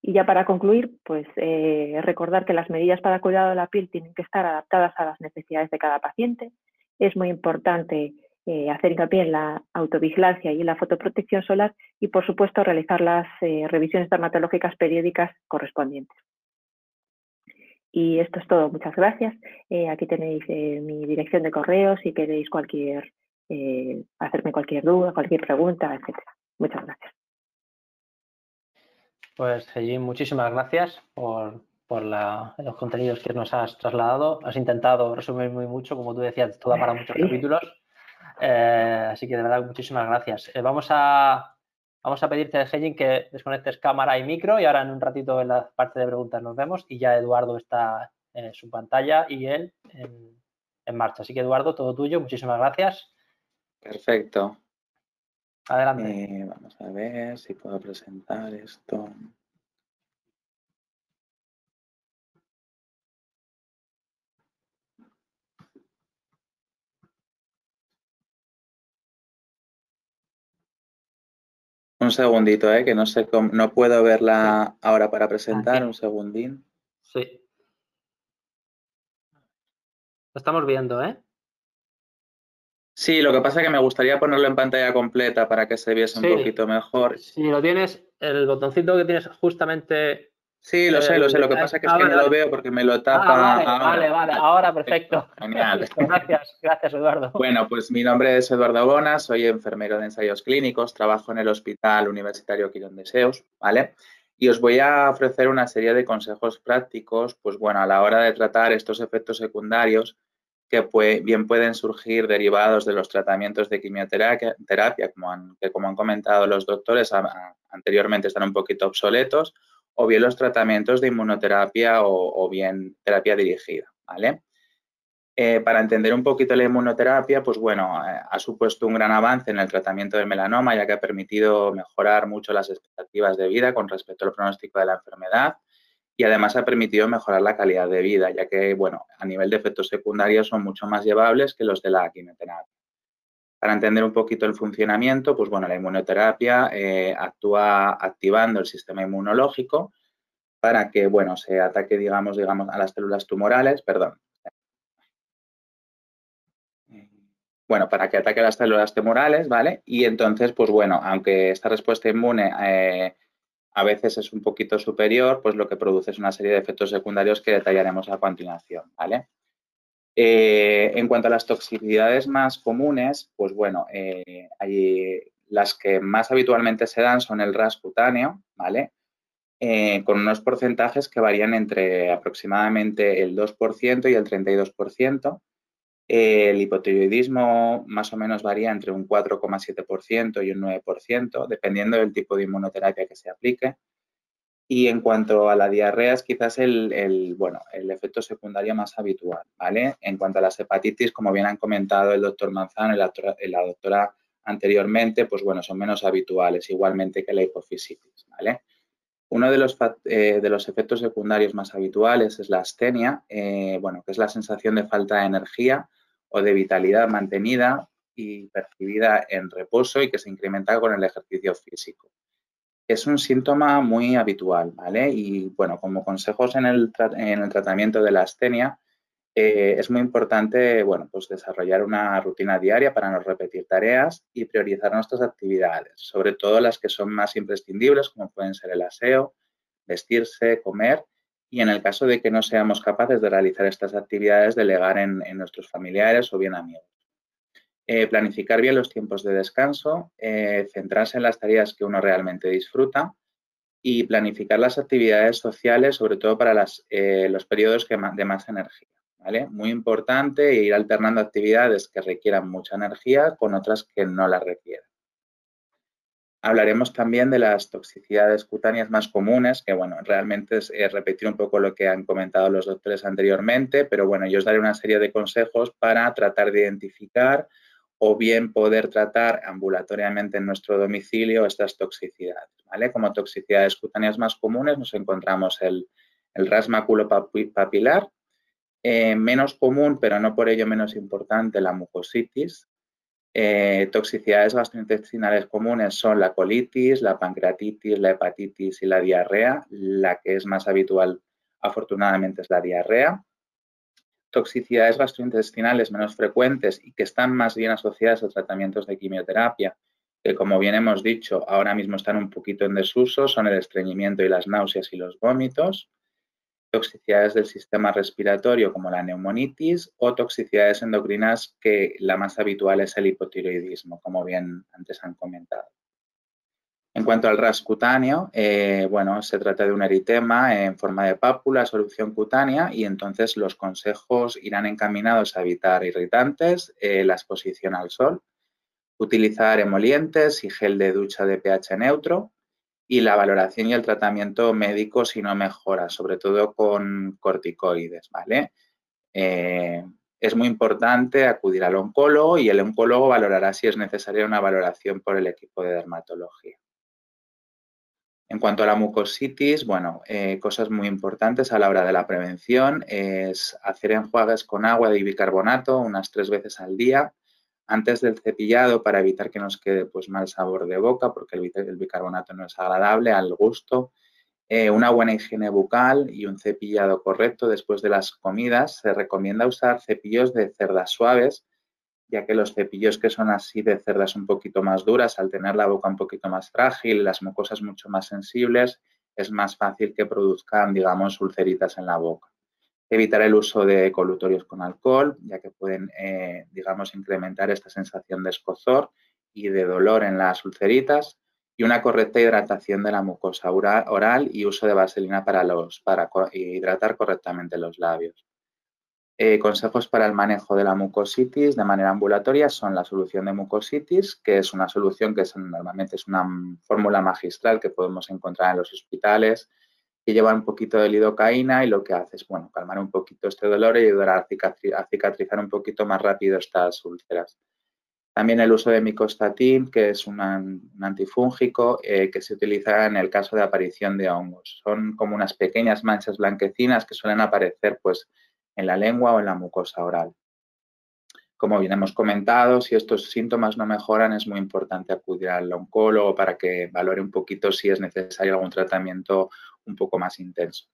Y ya para concluir, pues eh, recordar que las medidas para cuidado de la piel tienen que estar adaptadas a las necesidades de cada paciente. Es muy importante eh, hacer hincapié en la autovigilancia y la fotoprotección solar y, por supuesto, realizar las eh, revisiones dermatológicas periódicas correspondientes. Y esto es todo. Muchas gracias. aquí tenéis mi dirección de correo si queréis cualquier, hacerme cualquier duda, cualquier pregunta, etc. Muchas gracias. Pues, Jim, muchísimas gracias por, los contenidos que nos has trasladado. Has intentado resumir muy mucho, como tú decías, toda para muchos capítulos. Eh, así que de verdad, muchísimas gracias. Eh, vamos, a, vamos a pedirte, que desconectes cámara y micro y ahora en un ratito en la parte de preguntas nos vemos y ya Eduardo está en su pantalla y él en, en marcha. Así que Eduardo, todo tuyo, muchísimas gracias. Perfecto. Adelante. Eh, vamos a ver si puedo presentar esto. Un segundito, ¿eh? que no sé cómo, no puedo verla ahora para presentar. Un segundín. Sí. Lo estamos viendo, ¿eh? Sí, lo que pasa es que me gustaría ponerlo en pantalla completa para que se viese un poquito mejor. Si lo tienes, el botoncito que tienes justamente. Sí, lo sé, lo sé. Lo que pasa es que, no lo veo porque me lo ah, tapa. vale, vale, vale, ahora perfecto. *laughs* Genial. gracias, gracias, Eduardo. Bueno, pues mi nombre es Eduardo Bona, soy enfermero de ensayos clínicos, trabajo en el Hospital Universitario Quirón de Seos, ¿vale? Y os voy a ofrecer una serie de consejos prácticos, pues bueno, a la hora de tratar estos efectos secundarios que bien pueden surgir derivados de los tratamientos de quimioterapia, como han, que como han comentado los doctores anteriormente están un poquito obsoletos, o bien los tratamientos de inmunoterapia o, bien terapia dirigida, ¿vale? Eh, para entender un poquito la inmunoterapia, pues bueno, eh, ha supuesto un gran avance en el tratamiento del melanoma, ya que ha permitido mejorar mucho las expectativas de vida con respecto al pronóstico de la enfermedad y además ha permitido mejorar la calidad de vida, ya que, bueno, a nivel de efectos secundarios son mucho más llevables que los de la quimioterapia. Para entender un poquito el funcionamiento, pues bueno, la inmunoterapia eh, actúa activando el sistema inmunológico para que, bueno, se ataque, digamos, digamos, a las células tumorales, perdón. Bueno, para que ataque a las células tumorales, ¿vale? Y entonces, pues bueno, aunque esta respuesta inmune eh, a veces es un poquito superior, pues lo que produce es una serie de efectos secundarios que detallaremos a continuación, ¿vale? Eh, en cuanto a las toxicidades más comunes, pues bueno, eh, las que más habitualmente se dan son el RAS cutáneo, ¿vale? Eh, con unos porcentajes que varían entre aproximadamente el 2% y el 32%. El hipotiroidismo más o menos varía entre un 4,7% y un 9%, dependiendo del tipo de inmunoterapia que se aplique. Y en cuanto a la diarrea, es quizás el, bueno, el efecto secundario más habitual, ¿vale? En cuanto a las hepatitis, como bien han comentado el doctor Manzano y la, doctora anteriormente, pues bueno, son menos habituales, igualmente que la hipofisitis, ¿vale? Uno de los, eh, de los efectos secundarios más habituales es la astenia, eh, bueno, que es la sensación de falta de energía o de vitalidad mantenida y percibida en reposo y que se incrementa con el ejercicio físico. Es un síntoma muy habitual, ¿vale? Y bueno, como consejos en el, en el tratamiento de la astenia, eh, es muy importante, bueno, pues desarrollar una rutina diaria para no repetir tareas y priorizar nuestras actividades, sobre todo las que son más imprescindibles, como pueden ser el aseo, vestirse, comer y en el caso de que no seamos capaces de realizar estas actividades, delegar en, nuestros familiares o bien amigos. Eh, planificar bien los tiempos de descanso, eh, centrarse en las tareas que uno realmente disfruta y planificar las actividades sociales, sobre todo para eh, los periodos de más energía. ¿vale? Muy importante ir alternando actividades que requieran mucha energía con otras que no la requieran. Hablaremos también de las toxicidades cutáneas más comunes, que bueno, realmente es repetir un poco lo que han comentado los doctores anteriormente, pero bueno, yo os daré una serie de consejos para tratar de identificar o bien poder tratar ambulatoriamente en nuestro domicilio estas toxicidades, ¿vale? Como toxicidades cutáneas más comunes nos encontramos el, el ras maculopapilar, Eh, menos común, pero no por ello menos importante, la mucositis. Eh, toxicidades gastrointestinales comunes son la colitis, la pancreatitis, la hepatitis y la diarrea. La que es más habitual, afortunadamente, es la diarrea. Toxicidades gastrointestinales menos frecuentes y que están más bien asociadas a tratamientos de quimioterapia, que como bien hemos dicho, ahora mismo están un poquito en desuso, son el estreñimiento y las náuseas y los vómitos toxicidades del sistema respiratorio como la neumonitis o toxicidades endocrinas que la más habitual es el hipotiroidismo, como bien antes han comentado. En cuanto al ras cutáneo, eh, bueno, se trata de un eritema en forma de pápula, solución cutánea, y entonces los consejos irán encaminados a evitar irritantes, eh, la exposición al sol, utilizar emolientes y gel de ducha de pH neutro, y la valoración y el tratamiento médico si no mejora, sobre todo con corticoides, ¿vale? Eh, es muy importante acudir al oncólogo y el oncólogo valorará si es necesaria una valoración por el equipo de dermatología. En cuanto a la mucositis, bueno, eh, cosas muy importantes a la hora de la prevención es hacer enjuagues con agua de bicarbonato unas tres veces al día, antes del cepillado para evitar que nos quede pues, mal sabor de boca, porque el, bicarbonato no es agradable al gusto. Eh, una buena higiene bucal y un cepillado correcto después de las comidas. Se recomienda usar cepillos de cerdas suaves, ya que los cepillos que son así de cerdas un poquito más duras, al tener la boca un poquito más frágil, las mucosas mucho más sensibles, es más fácil que produzcan, digamos, ulceritas en la boca. Evitar el uso de colutorios con alcohol, ya que pueden, eh, digamos, incrementar esta sensación de escozor y de dolor en las ulceritas. Y una correcta hidratación de la mucosa oral y uso de vaselina para, los, para hidratar correctamente los labios. Eh, consejos para el manejo de la mucositis de manera ambulatoria son la solución de mucositis, que es una solución que normalmente es una fórmula magistral que podemos encontrar en los hospitales, que lleva un poquito de lidocaína y lo que hace es, bueno, calmar un poquito este dolor y ayudar a, cicatrizar un poquito más rápido estas úlceras. También el uso de micostatin, que es un, antifúngico eh, que se utiliza en el caso de aparición de hongos. Son como unas pequeñas manchas blanquecinas que suelen aparecer pues, en la lengua o en la mucosa oral. Como bien hemos comentado, si estos síntomas no mejoran, es muy importante acudir al oncólogo para que valore un poquito si es necesario algún tratamiento un poco más intenso.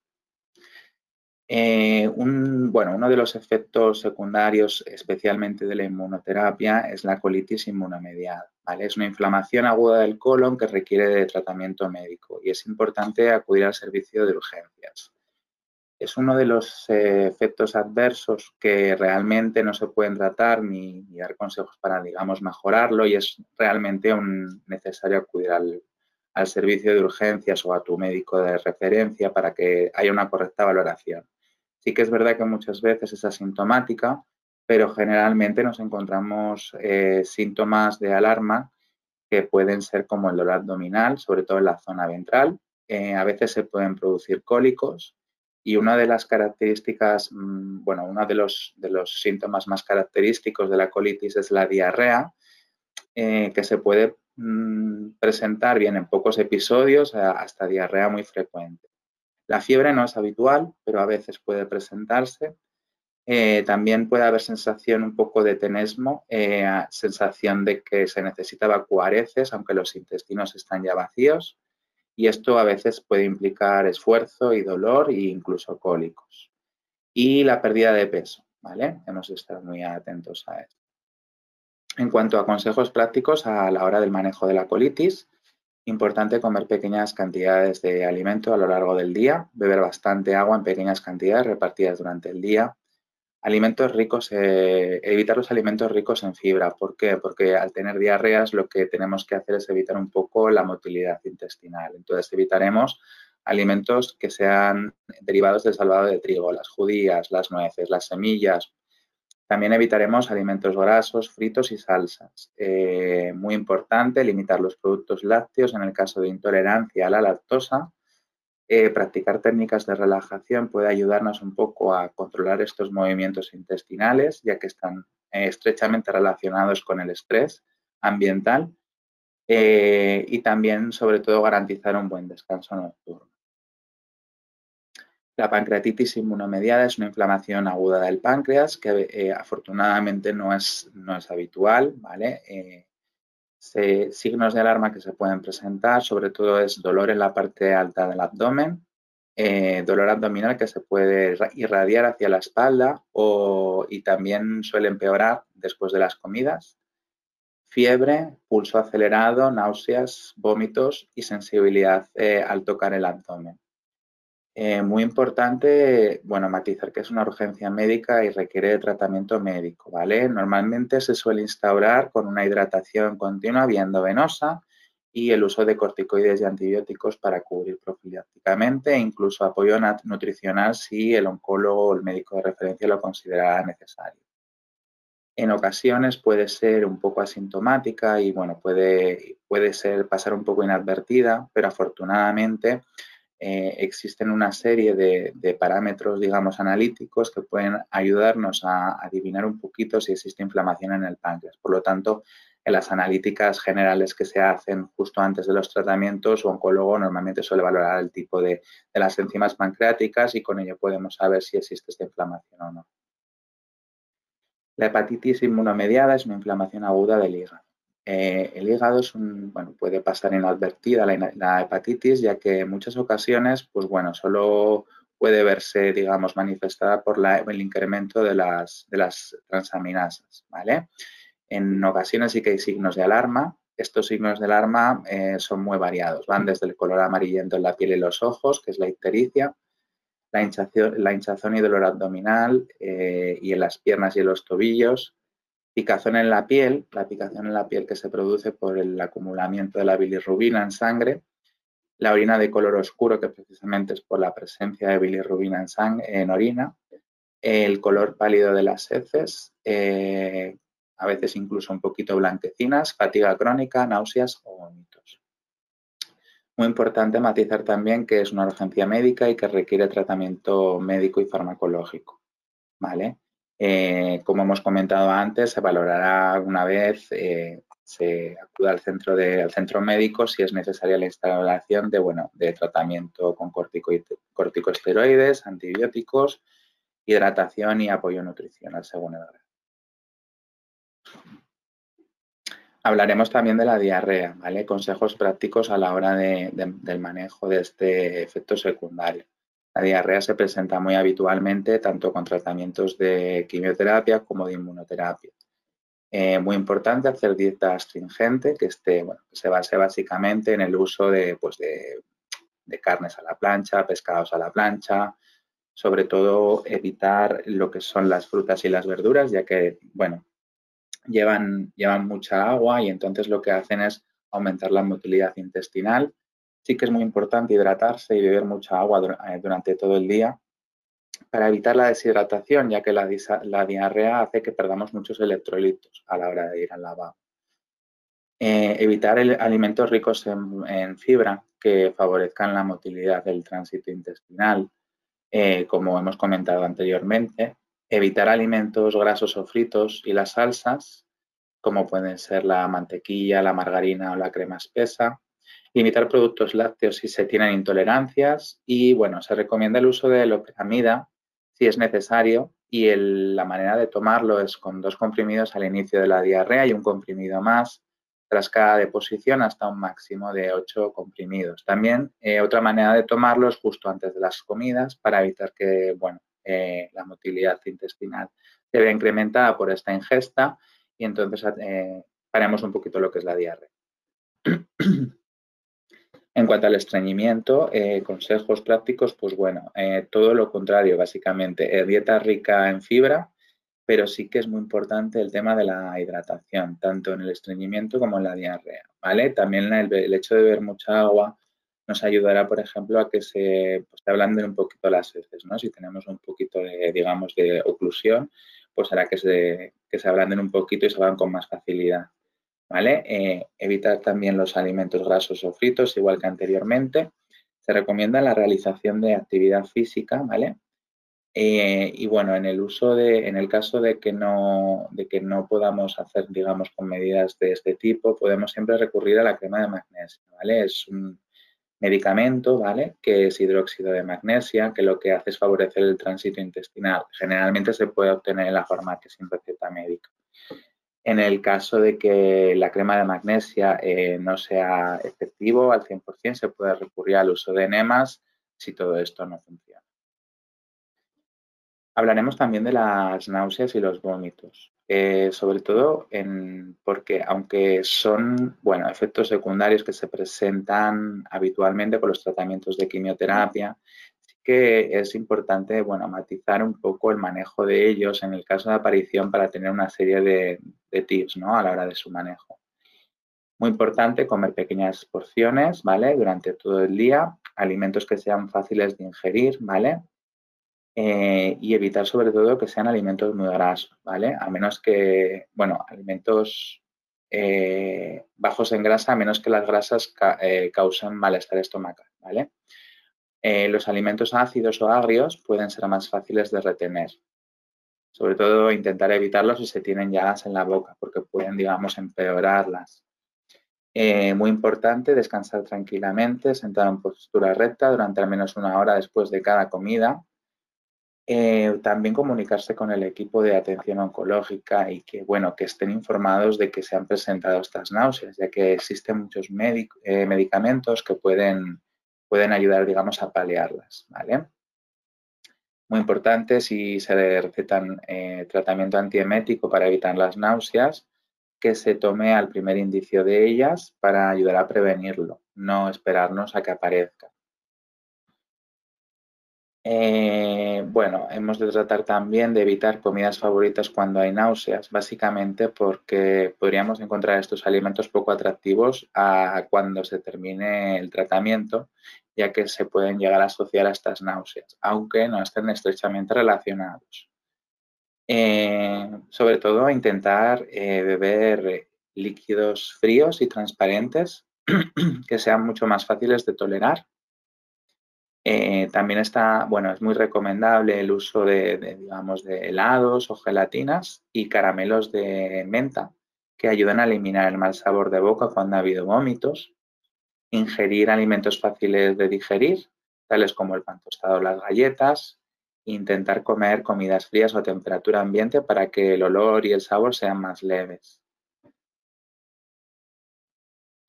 Eh, bueno, uno de los efectos secundarios, especialmente de la inmunoterapia, es la colitis inmunomediada. Es una inflamación aguda del colon que requiere de tratamiento médico y es importante acudir al servicio de urgencias. Es uno de los eh, efectos adversos que realmente no se pueden tratar ni, dar consejos para, digamos, mejorarlo y es realmente necesario acudir al, al servicio de urgencias o a tu médico de referencia para que haya una correcta valoración. Sí que es verdad que muchas veces es asintomática, pero generalmente nos encontramos eh, síntomas de alarma que pueden ser como el dolor abdominal, sobre todo en la zona ventral. Eh, a veces se pueden producir cólicos y una de las características, mm, bueno, uno de los, síntomas más característicos de la colitis es la diarrea, eh, que se puede Mm, presentar bien en pocos episodios hasta diarrea muy frecuente. La fiebre no es habitual, pero a veces puede presentarse. Eh, también puede haber sensación un poco de tenesmo, eh, sensación de que se necesita evacuar heces, aunque los intestinos están ya vacíos. Y esto a veces puede implicar esfuerzo y dolor e incluso cólicos. Y la pérdida de peso, ¿vale? Hemos de estar muy atentos a esto. En cuanto a consejos prácticos a la hora del manejo de la colitis, importante comer pequeñas cantidades de alimento a lo largo del día, beber bastante agua en pequeñas cantidades repartidas durante el día, alimentos ricos, eh, evitar los alimentos ricos en fibra. ¿Por qué? Porque al tener diarreas lo que tenemos que hacer es evitar un poco la motilidad intestinal. Entonces evitaremos alimentos que sean derivados del salvado de trigo, las judías, las nueces, las semillas, también evitaremos alimentos grasos, fritos y salsas. Eh, muy importante, limitar los productos lácteos en el caso de intolerancia a la lactosa. Eh, practicar técnicas de relajación puede ayudarnos un poco a controlar estos movimientos intestinales, ya que están eh, estrechamente relacionados con el estrés ambiental. y también, sobre todo, garantizar un buen descanso nocturno. La pancreatitis inmunomediada es una inflamación aguda del páncreas que eh, afortunadamente no es, no es habitual, ¿vale? Eh, signos de alarma que se pueden presentar, sobre todo es dolor en la parte alta del abdomen, eh, dolor abdominal que se puede irradiar hacia la espalda o, y también suele empeorar después de las comidas, fiebre, pulso acelerado, náuseas, vómitos y sensibilidad al tocar el abdomen. Eh, muy importante, bueno, matizar que es una urgencia médica y requiere de tratamiento médico, ¿vale? Normalmente se suele instaurar con una hidratación continua vía endovenosa y el uso de corticoides y antibióticos para cubrir profilácticamente e incluso apoyo nutricional si el oncólogo o el médico de referencia lo considera necesario. En ocasiones puede ser un poco asintomática y bueno, puede, puede ser pasar un poco inadvertida, pero afortunadamente eh, existen una serie de, parámetros, digamos, analíticos que pueden ayudarnos a adivinar un poquito si existe inflamación en el páncreas. Por lo tanto, en las analíticas generales que se hacen justo antes de los tratamientos, su oncólogo normalmente suele valorar el tipo de, de las enzimas pancreáticas y con ello podemos saber si existe esta inflamación o no. La hepatitis inmunomediada es una inflamación aguda del hígado. Eh, el hígado es un, bueno, puede pasar inadvertida la, hepatitis, ya que en muchas ocasiones, pues bueno, solo puede verse, digamos, manifestada por el incremento de las, transaminasas, ¿vale? En ocasiones sí que hay signos de alarma. Estos signos de alarma eh, son muy variados. Van desde el color amarillento en la piel y los ojos, que es la ictericia, la hinchazón, la hinchazón y dolor abdominal eh, y en las piernas y en los tobillos, Picazón en la piel, la picación en la piel que se produce por el acumulamiento de la bilirrubina en sangre, la orina de color oscuro, que precisamente es por la presencia de bilirrubina en, sangre, en orina, el color pálido de las heces, eh, a veces incluso un poquito blanquecinas, fatiga crónica, náuseas o vómitos. Muy importante matizar también que es una urgencia médica y que requiere tratamiento médico y farmacológico. ¿vale? Eh, como hemos comentado antes, se valorará una vez eh, se acuda al centro, de, al centro médico si es necesaria la instalación de, bueno, de tratamiento con corticosteroides, antibióticos, hidratación y apoyo nutricional según el grado. Hablaremos también de la diarrea, ¿vale? Consejos prácticos a la hora del manejo de este efecto secundario. La diarrea se presenta muy habitualmente tanto con tratamientos de quimioterapia como de inmunoterapia. Eh, muy importante hacer dieta astringente que, esté, se base básicamente en el uso de, pues de, carnes a la plancha, pescados a la plancha, sobre todo evitar lo que son las frutas y las verduras, ya que, bueno, llevan, llevan mucha agua y entonces lo que hacen es aumentar la motilidad intestinal Sí que es muy importante hidratarse y beber mucha agua eh, durante todo el día para evitar la deshidratación, ya que la, diarrea hace que perdamos muchos electrolitos a la hora de ir al lavabo. Eh, evitar alimentos ricos en, fibra que favorezcan la motilidad del tránsito intestinal, eh, como hemos comentado anteriormente. Evitar alimentos grasos o fritos y las salsas, como pueden ser la mantequilla, la margarina o la crema espesa limitar productos lácteos si se tienen intolerancias y, bueno, se recomienda el uso de loperamida si es necesario y la manera de tomarlo es con dos comprimidos al inicio de la diarrea y un comprimido más tras cada deposición hasta un máximo de ocho comprimidos. También eh, otra manera de tomarlo es justo antes de las comidas para evitar que, bueno, eh, la motilidad intestinal se vea incrementada por esta ingesta y entonces eh, paremos un poquito lo que es la diarrea. *clears throat* En cuanto al estreñimiento, eh, consejos prácticos, pues bueno, eh, todo lo contrario, básicamente, eh, dieta rica en fibra, pero sí que es muy importante el tema de la hidratación, tanto en el estreñimiento como en la diarrea, ¿vale? También el, hecho de beber mucha agua nos ayudará, por ejemplo, a que se, pues, ablanden un poquito las heces, ¿no? Si tenemos un poquito de, digamos, de oclusión, pues hará que se, que se ablanden un poquito y se van con más facilidad. ¿Vale? Eh, evitar también los alimentos grasos o fritos, igual que anteriormente. Se recomienda la realización de actividad física, ¿vale? Eh, y bueno, en el uso de, en el caso de que no, de que no podamos hacer, digamos, con medidas de este tipo, podemos siempre recurrir a la crema de magnesio, ¿vale? Es medicamento, ¿vale? Que es hidróxido de magnesia, que lo que hace es favorecer el tránsito intestinal. Generalmente se puede obtener en la farmacia sin receta médica. En el caso de que la crema de magnesia eh, no sea efectivo al 100%, se puede recurrir al uso de enemas si todo esto no funciona. Hablaremos también de las náuseas y los vómitos, eh, sobre todo porque aunque son bueno, efectos secundarios que se presentan habitualmente con los tratamientos de quimioterapia, que es importante bueno, matizar un poco el manejo de ellos en el caso de aparición para tener una serie de, tips ¿no? a la hora de su manejo. Muy importante comer pequeñas porciones, ¿vale? Durante todo el día, alimentos que sean fáciles de ingerir, ¿vale? Eh, y evitar sobre todo que sean alimentos muy grasos, ¿vale? A menos que, bueno, alimentos eh, bajos en grasa, a menos que las grasas eh, causen malestar estomacal, ¿vale? Los alimentos ácidos o agrios pueden ser más fáciles de retener. Sobre todo intentar evitarlos si se tienen llagas en la boca, porque pueden, digamos, empeorarlas. muy importante, descansar tranquilamente, sentado en postura recta durante al menos una hora después de cada comida eh, también comunicarse con el equipo de atención oncológica y que, bueno, que estén informados de que se han presentado estas náuseas, ya que existen muchos eh, medicamentos que pueden, pueden ayudar, digamos, a paliarlas, ¿vale? Muy importante, si se recetan eh, tratamiento antiemético para evitar las náuseas, que se tome al primer indicio de ellas para ayudar a prevenirlo, no esperarnos a que aparezca. Eh, bueno, hemos de tratar también de evitar comidas favoritas cuando hay náuseas, básicamente porque podríamos encontrar estos alimentos poco atractivos a cuando se termine el tratamiento, ya que se pueden llegar a asociar a estas náuseas, aunque no estén estrechamente relacionados. Eh, sobre todo, intentar eh, beber líquidos fríos y transparentes *clears throat* que sean mucho más fáciles de tolerar eh, también está, bueno, es muy recomendable el uso de, digamos, de helados o gelatinas y caramelos de menta que ayudan a eliminar el mal sabor de boca cuando ha habido vómitos. Ingerir alimentos fáciles de digerir, tales como el pan tostado o las galletas. Intentar comer comidas frías o a temperatura ambiente para que el olor y el sabor sean más leves.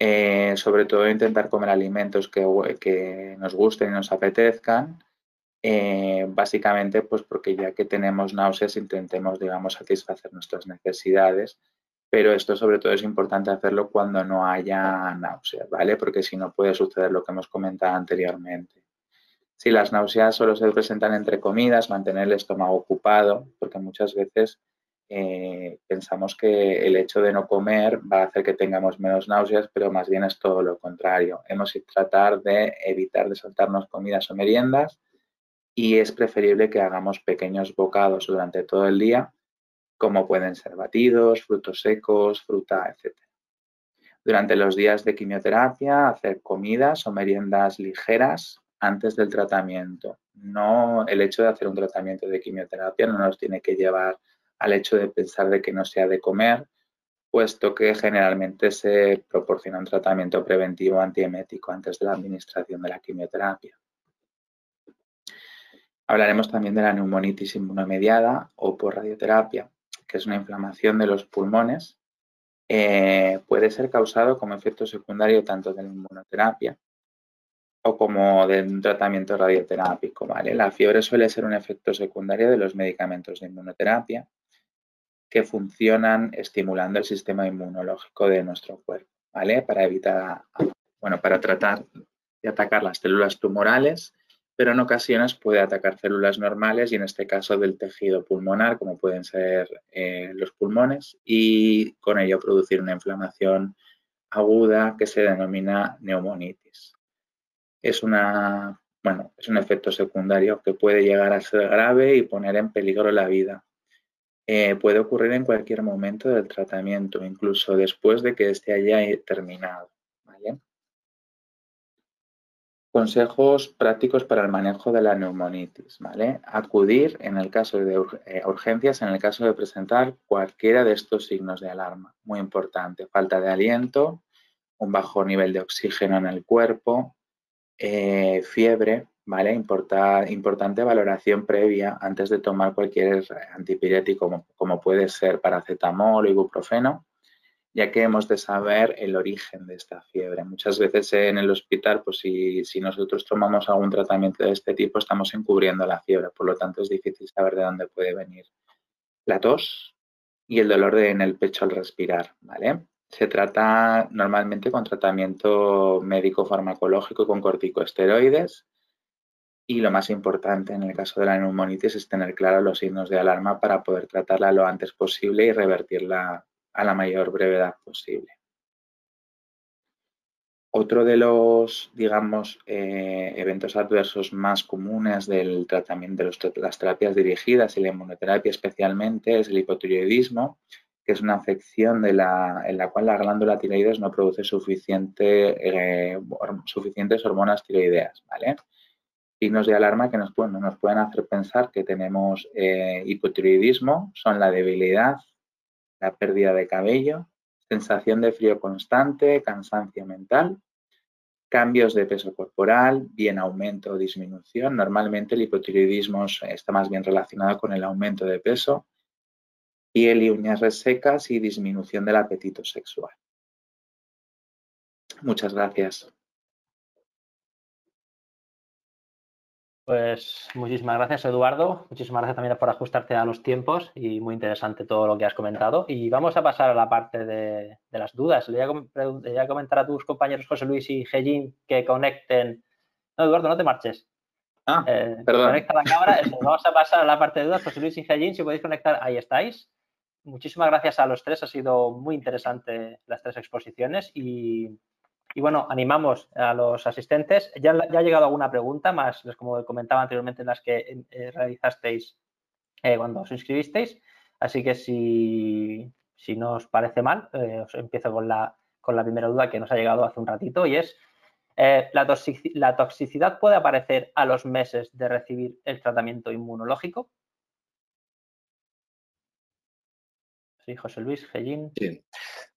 Eh, sobre todo intentar comer alimentos que, nos gusten y nos apetezcan, eh, básicamente pues porque ya que tenemos náuseas intentemos, digamos, satisfacer nuestras necesidades, pero esto sobre todo es importante hacerlo cuando no haya náuseas, ¿vale? Porque si no puede suceder lo que hemos comentado anteriormente. Si las náuseas solo se presentan entre comidas, mantener el estómago ocupado, porque muchas veces eh, pensamos que el hecho de no comer va a hacer que tengamos menos náuseas, pero más bien es todo lo contrario. Hemos de tratar de evitar de saltarnos comidas o meriendas y es preferible que hagamos pequeños bocados durante todo el día, como pueden ser batidos, frutos secos, fruta, etc. Durante los días de quimioterapia, hacer comidas o meriendas ligeras antes del tratamiento. No, el hecho de hacer un tratamiento de quimioterapia no nos tiene que llevar al hecho de pensar de que no sea de comer, puesto que generalmente se proporciona un tratamiento preventivo antiemético antes de la administración de la quimioterapia. Hablaremos también de la neumonitis inmunomediada o por radioterapia, que es una inflamación de los pulmones. Eh, puede ser causado como efecto secundario tanto de la inmunoterapia o como de un tratamiento radioterápico. ¿vale? La fiebre suele ser un efecto secundario de los medicamentos de inmunoterapia que funcionan estimulando el sistema inmunológico de nuestro cuerpo, ¿vale? Para evitar, bueno, para tratar de atacar las células tumorales, pero en ocasiones puede atacar células normales y en este caso del tejido pulmonar, como pueden ser eh, los pulmones, y con ello producir una inflamación aguda que se denomina neumonitis. Es una bueno, es un efecto secundario que puede llegar a ser grave y poner en peligro la vida. Eh, puede ocurrir en cualquier momento del tratamiento, incluso después de que éste haya terminado. Consejos prácticos para el manejo de la neumonitis. ¿vale? Acudir en el caso de eh, urgencias, en el caso de presentar cualquiera de estos signos de alarma. Muy importante, falta de aliento, un bajo nivel de oxígeno en el cuerpo, eh, fiebre, ¿vale? importante valoración previa antes de tomar cualquier antipirético, como, puede ser paracetamol o ibuprofeno, ya que hemos de saber el origen de esta fiebre. Muchas veces en el hospital, pues si, si, nosotros tomamos algún tratamiento de este tipo, estamos encubriendo la fiebre, por lo tanto es difícil saber de dónde puede venir la tos y el dolor en el pecho al respirar, ¿vale? Se trata normalmente con tratamiento médico farmacológico con corticosteroides y lo más importante en el caso de la neumonitis es tener claros los signos de alarma para poder tratarla lo antes posible y revertirla a la mayor brevedad posible. Otro de los, digamos, eh, eventos adversos más comunes del tratamiento de las terapias dirigidas y la inmunoterapia especialmente es el hipotiroidismo, que es una afección en la cual la glándula tiroides no produce suficiente, eh, suficientes hormonas tiroideas. ¿vale? Signos de alarma que nos pueden, hacer pensar que tenemos eh, hipotiroidismo son la debilidad, la pérdida de cabello, sensación de frío constante, cansancio mental, cambios de peso corporal, bien aumento o disminución. Normalmente el hipotiroidismo está más bien relacionado con el aumento de peso, piel y uñas resecas y disminución del apetito sexual. Muchas gracias. Pues muchísimas gracias, Eduardo. Muchísimas gracias también por ajustarte a los tiempos y muy interesante todo lo que has comentado. Y vamos a pasar a la parte de, las dudas. Le voy, a, comentar a tus compañeros José Luis y Gellín que conecten. No, Eduardo, no te marches. Ah, eh, perdón. Conecta la cámara. vamos a pasar a la parte de dudas. José Luis y Gellín, si podéis conectar, ahí estáis. Muchísimas gracias a los tres. Ha sido muy interesante las tres exposiciones y y bueno, animamos a los asistentes. Ya, ha llegado alguna pregunta más, como comentaba anteriormente, en las que eh, realizasteis eh, cuando os inscribisteis. Así que si, no os parece mal, eh, os empiezo con la, con la primera duda que nos ha llegado hace un ratito y es, ¿la, ¿la toxicidad puede aparecer a los meses de recibir el tratamiento inmunológico? Sí, José Luis, Gellín. Sí.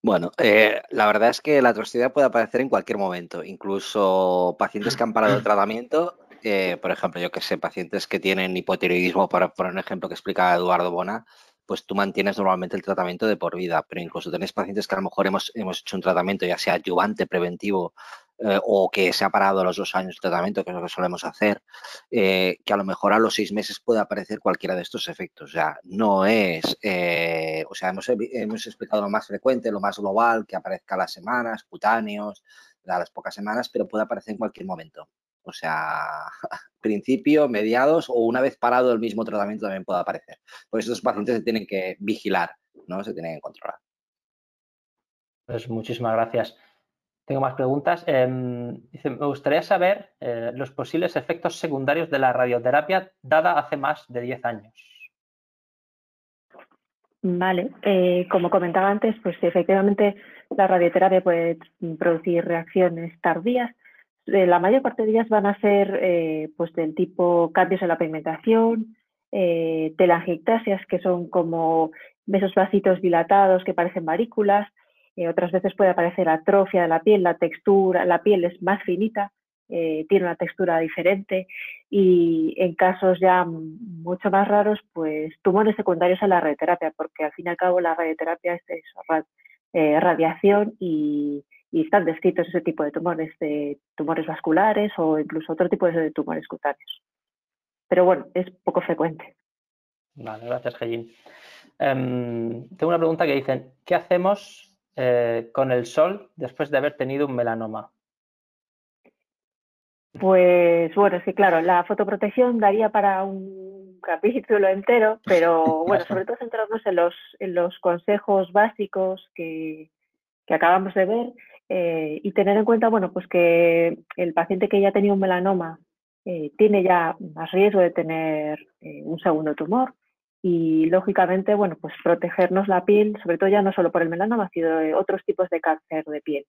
Bueno, eh, la verdad es que la toxicidad puede aparecer en cualquier momento, incluso pacientes que han parado el *clears throat* tratamiento, eh, por ejemplo, yo que sé, pacientes que tienen hipotiroidismo, por un ejemplo que explica Eduardo Bona, pues tú mantienes normalmente el tratamiento de por vida, pero incluso tenéis pacientes que a lo mejor hemos, hemos hecho un tratamiento ya sea adyuvante, preventivo eh, o que se ha parado a los dos años de tratamiento, que es lo que solemos hacer, eh, que a lo mejor a los seis meses puede aparecer cualquiera de estos efectos. O sea, no es, eh, o sea, hemos, hemos, explicado lo más frecuente, lo más global, que aparezca a las semanas, cutáneos, a las pocas semanas, pero puede aparecer en cualquier momento. O sea, *laughs* principio, mediados o una vez parado el mismo tratamiento también puede aparecer. Por eso estos pacientes se tienen que vigilar, ¿no? Se tienen que controlar. Pues muchísimas gracias. Tengo más preguntas. Em, me gustaría saber eh, los posibles efectos secundarios de la radioterapia dada hace más de 10 años. Vale, eh, como comentaba antes, pues efectivamente la radioterapia puede producir reacciones tardías. Eh, la mayor parte de ellas van a ser pues del tipo cambios en la pigmentación, telangiectasias, que son como esos vasitos dilatados que parecen varículas, otras veces puede aparecer atrofia de la piel, la textura, la piel es más finita, eh, tiene una textura diferente y en casos ya mucho más raros, pues tumores secundarios a la radioterapia, porque al fin y al cabo la radioterapia es eh, radiación y, están descritos ese tipo de tumores, de tumores vasculares o incluso otro tipo de tumores cutáneos. Pero bueno, es poco frecuente. Vale, gracias, Gellín. Em, tengo una pregunta que dicen, ¿qué hacemos eh, con el sol después de haber tenido un melanoma? Pues bueno, sí, claro, la fotoprotección daría para un capítulo entero, pero bueno, sobre todo centrarnos en los, consejos básicos que, acabamos de ver eh, y tener en cuenta, bueno, pues que el paciente que ya tenido un melanoma eh, tiene ya más riesgo de tener un segundo tumor y lógicamente, bueno, pues protegernos la piel, sobre todo ya no solo por el melanoma, sino de otros tipos de cáncer de piel,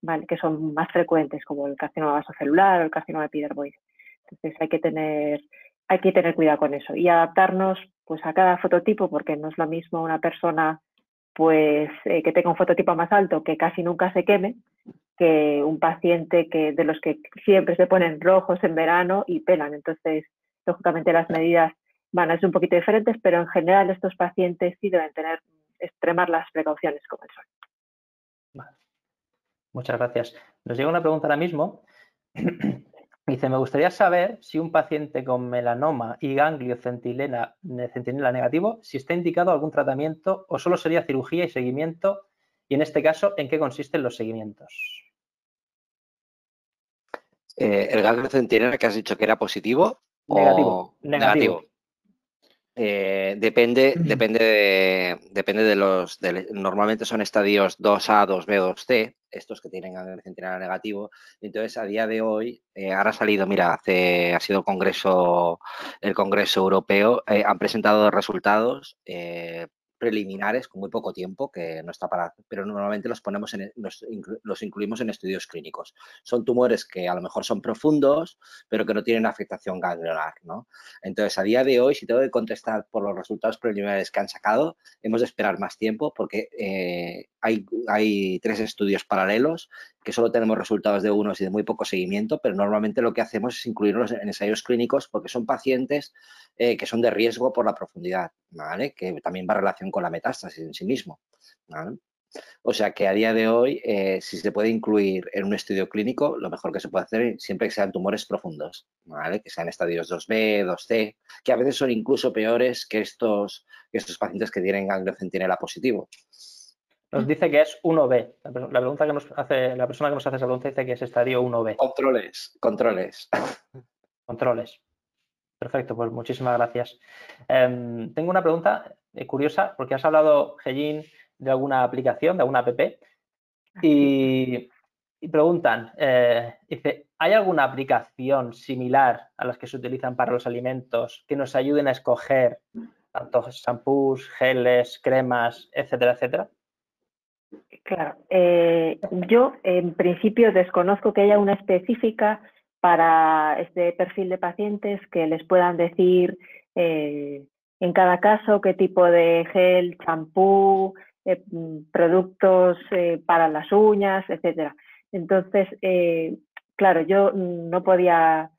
¿vale? que son más frecuentes, como el carcinoma vasocelular o el carcinoma epidermoide. Entonces hay que tener hay que tener cuidado con eso y adaptarnos pues a cada fototipo porque no es lo mismo una persona pues eh, que tenga un fototipo más alto que casi nunca se queme que un paciente que de los que siempre se ponen rojos en verano y pelan. Entonces, lógicamente las medidas van a ser un poquito diferentes, pero en general estos pacientes sí deben tener extremar las precauciones con el sol. Muchas gracias. Nos llega una pregunta ahora mismo. *clears throat* Dice, me gustaría saber si un paciente con melanoma y ganglio centinela, centinela negativo, si está indicado algún tratamiento o solo sería cirugía y seguimiento, y en este caso, ¿en qué consisten los seguimientos? Eh, ¿El ganglio centinela que has dicho que era positivo? Negativo. negativo. Eh, depende, depende, de, depende de los. normalmente son estadios 2A, 2B, 2C, estos que tienen centinela negativo. Entonces, a día de hoy, eh, ahora ha salido, mira, hace, ha sido el Congreso, el Congreso Europeo, eh, han presentado resultados preliminares con muy poco tiempo, que no está para, pero normalmente los ponemos en, los, los, incluimos en estudios clínicos. Son tumores que a lo mejor son profundos, pero que no tienen afectación ganglionar, ¿no? Entonces, a día de hoy, si tengo que contestar por los resultados preliminares que han sacado, hemos de esperar más tiempo porque eh, hay, hay tres estudios paralelos que solo tenemos resultados de unos y de muy poco seguimiento, pero normalmente lo que hacemos es incluirlos en ensayos clínicos porque son pacientes eh, que son de riesgo por la profundidad, ¿vale? Que también va en relación con la metástasis en sí mismo, O sea que a día de hoy, eh, si se puede incluir en un estudio clínico, lo mejor que se puede hacer siempre que sean tumores profundos, ¿vale? Que sean estadios 2B, 2C, que a veces son incluso peores que estos, que estos pacientes que tienen ganglio centinela positivo. Nos dice que es 1B. La, pregunta que nos hace, la persona que nos hace esa pregunta dice que es estadio 1B. Controles, controles. Controles. Perfecto, pues muchísimas gracias. Em, tengo una pregunta eh, curiosa, porque has hablado, Gellín, de alguna aplicación, de alguna app, y, preguntan, eh, dice, ¿hay alguna aplicación similar a las que se utilizan para los alimentos que nos ayuden a escoger tantos shampoos, geles, cremas, etcétera, etcétera? Claro, eh, yo en principio desconozco que haya una específica para este perfil de pacientes que les puedan decir eh, en cada caso qué tipo de gel, champú, eh, productos para las uñas, etcétera. Entonces, claro, yo no podía,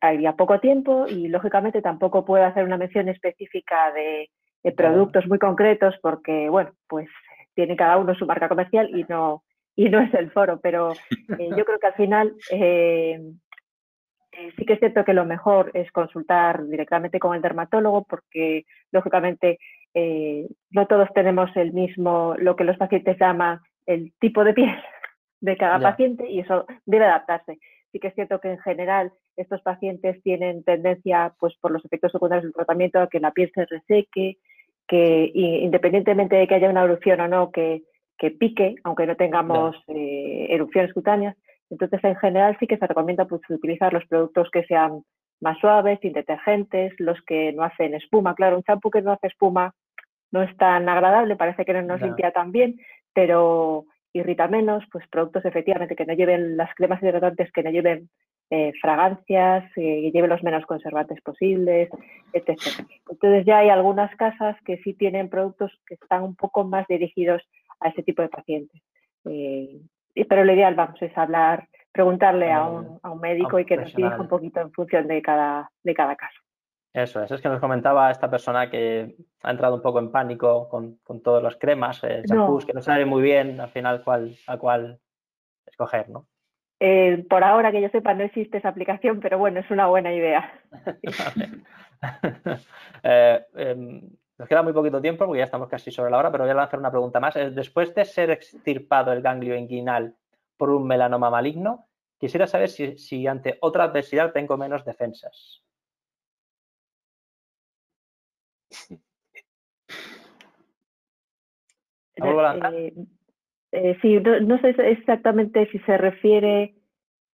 había poco tiempo y lógicamente tampoco puedo hacer una mención específica de productos muy concretos porque, bueno, pues tiene cada uno su marca comercial y no, y no es el foro, pero *laughs* eh, yo creo que al final eh, eh, sí que es cierto que lo mejor es consultar directamente con el dermatólogo porque lógicamente no todos tenemos el mismo, lo que los pacientes llaman el tipo de piel *laughs* de cada paciente y eso debe adaptarse. Sí que es cierto que en general estos pacientes tienen tendencia, pues por los efectos secundarios del tratamiento, a que la piel se reseque, que independientemente de que haya una erupción o no, que, pique, aunque no tengamos eh, erupciones cutáneas. Entonces, en general sí que se recomienda pues, utilizar los productos que sean más suaves, sin detergentes, los que no hacen espuma. Claro, un champú que no hace espuma no es tan agradable, parece que no nos limpia tan bien, pero irrita menos, pues productos efectivamente que no lleven las cremas hidratantes, que no lleven eh, fragancias, eh, que lleven los menos conservantes posibles, etc. Entonces ya hay algunas casas que sí tienen productos que están un poco más dirigidos a ese tipo de pacientes. Eh, pero lo ideal, vamos, es hablar, preguntarle a un, a un médico y que nos diga un poquito en función de cada, de cada caso. Eso es, es que nos comentaba esta persona que ha entrado un poco en pánico con, con todas las cremas, eh, que no sabe muy bien al final cuál, a cuál escoger, ¿no? Eh, por ahora que yo sepa no existe esa aplicación, pero bueno, es una buena idea. *laughs* Eh, em, nos queda muy poquito tiempo porque ya estamos casi sobre la hora, pero voy a lanzar una pregunta más. Después de ser extirpado el ganglio inguinal por un melanoma maligno, quisiera saber si, si ante otra adversidad tengo menos defensas. Eh, eh, sí, no, sé exactamente si se refiere,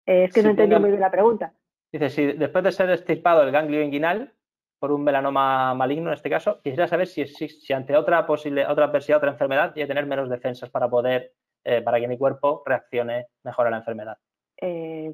eh, es que no entendí muy bien la pregunta. Dice, si después de ser extirpado el ganglio inguinal por un melanoma maligno en este caso, quisiera saber si, si, ante otra posible, otra adversidad, otra enfermedad, y tener menos defensas para poder, para que mi cuerpo reaccione mejor a la enfermedad.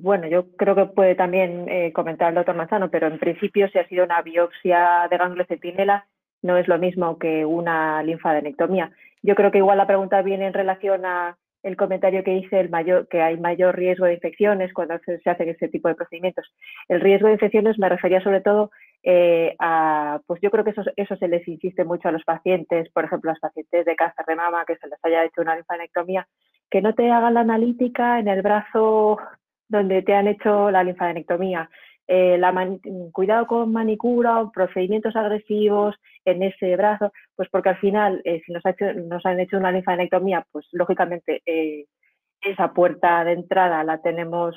bueno, yo creo que puede también comentar el doctor Manzano, pero en principio si ha sido una biopsia de ganglio centinela, no es lo mismo que una linfadenectomía. Yo creo que igual la pregunta viene en relación a el comentario que hice, que hay mayor riesgo de infecciones cuando se, hacen ese tipo de procedimientos. El riesgo de infecciones me refería sobre todo eh, a, pues yo creo que eso se les insiste mucho a los pacientes, por ejemplo, a los pacientes de cáncer de mama que se les haya hecho una linfadenectomía, que no te hagan la analítica en el brazo donde te han hecho la linfadenectomía. Eh, la cuidado con manicura o procedimientos agresivos en ese brazo, pues porque al final, eh, si nos, ha hecho, nos, han hecho una linfadenectomía, pues lógicamente eh, esa puerta de entrada la tenemos,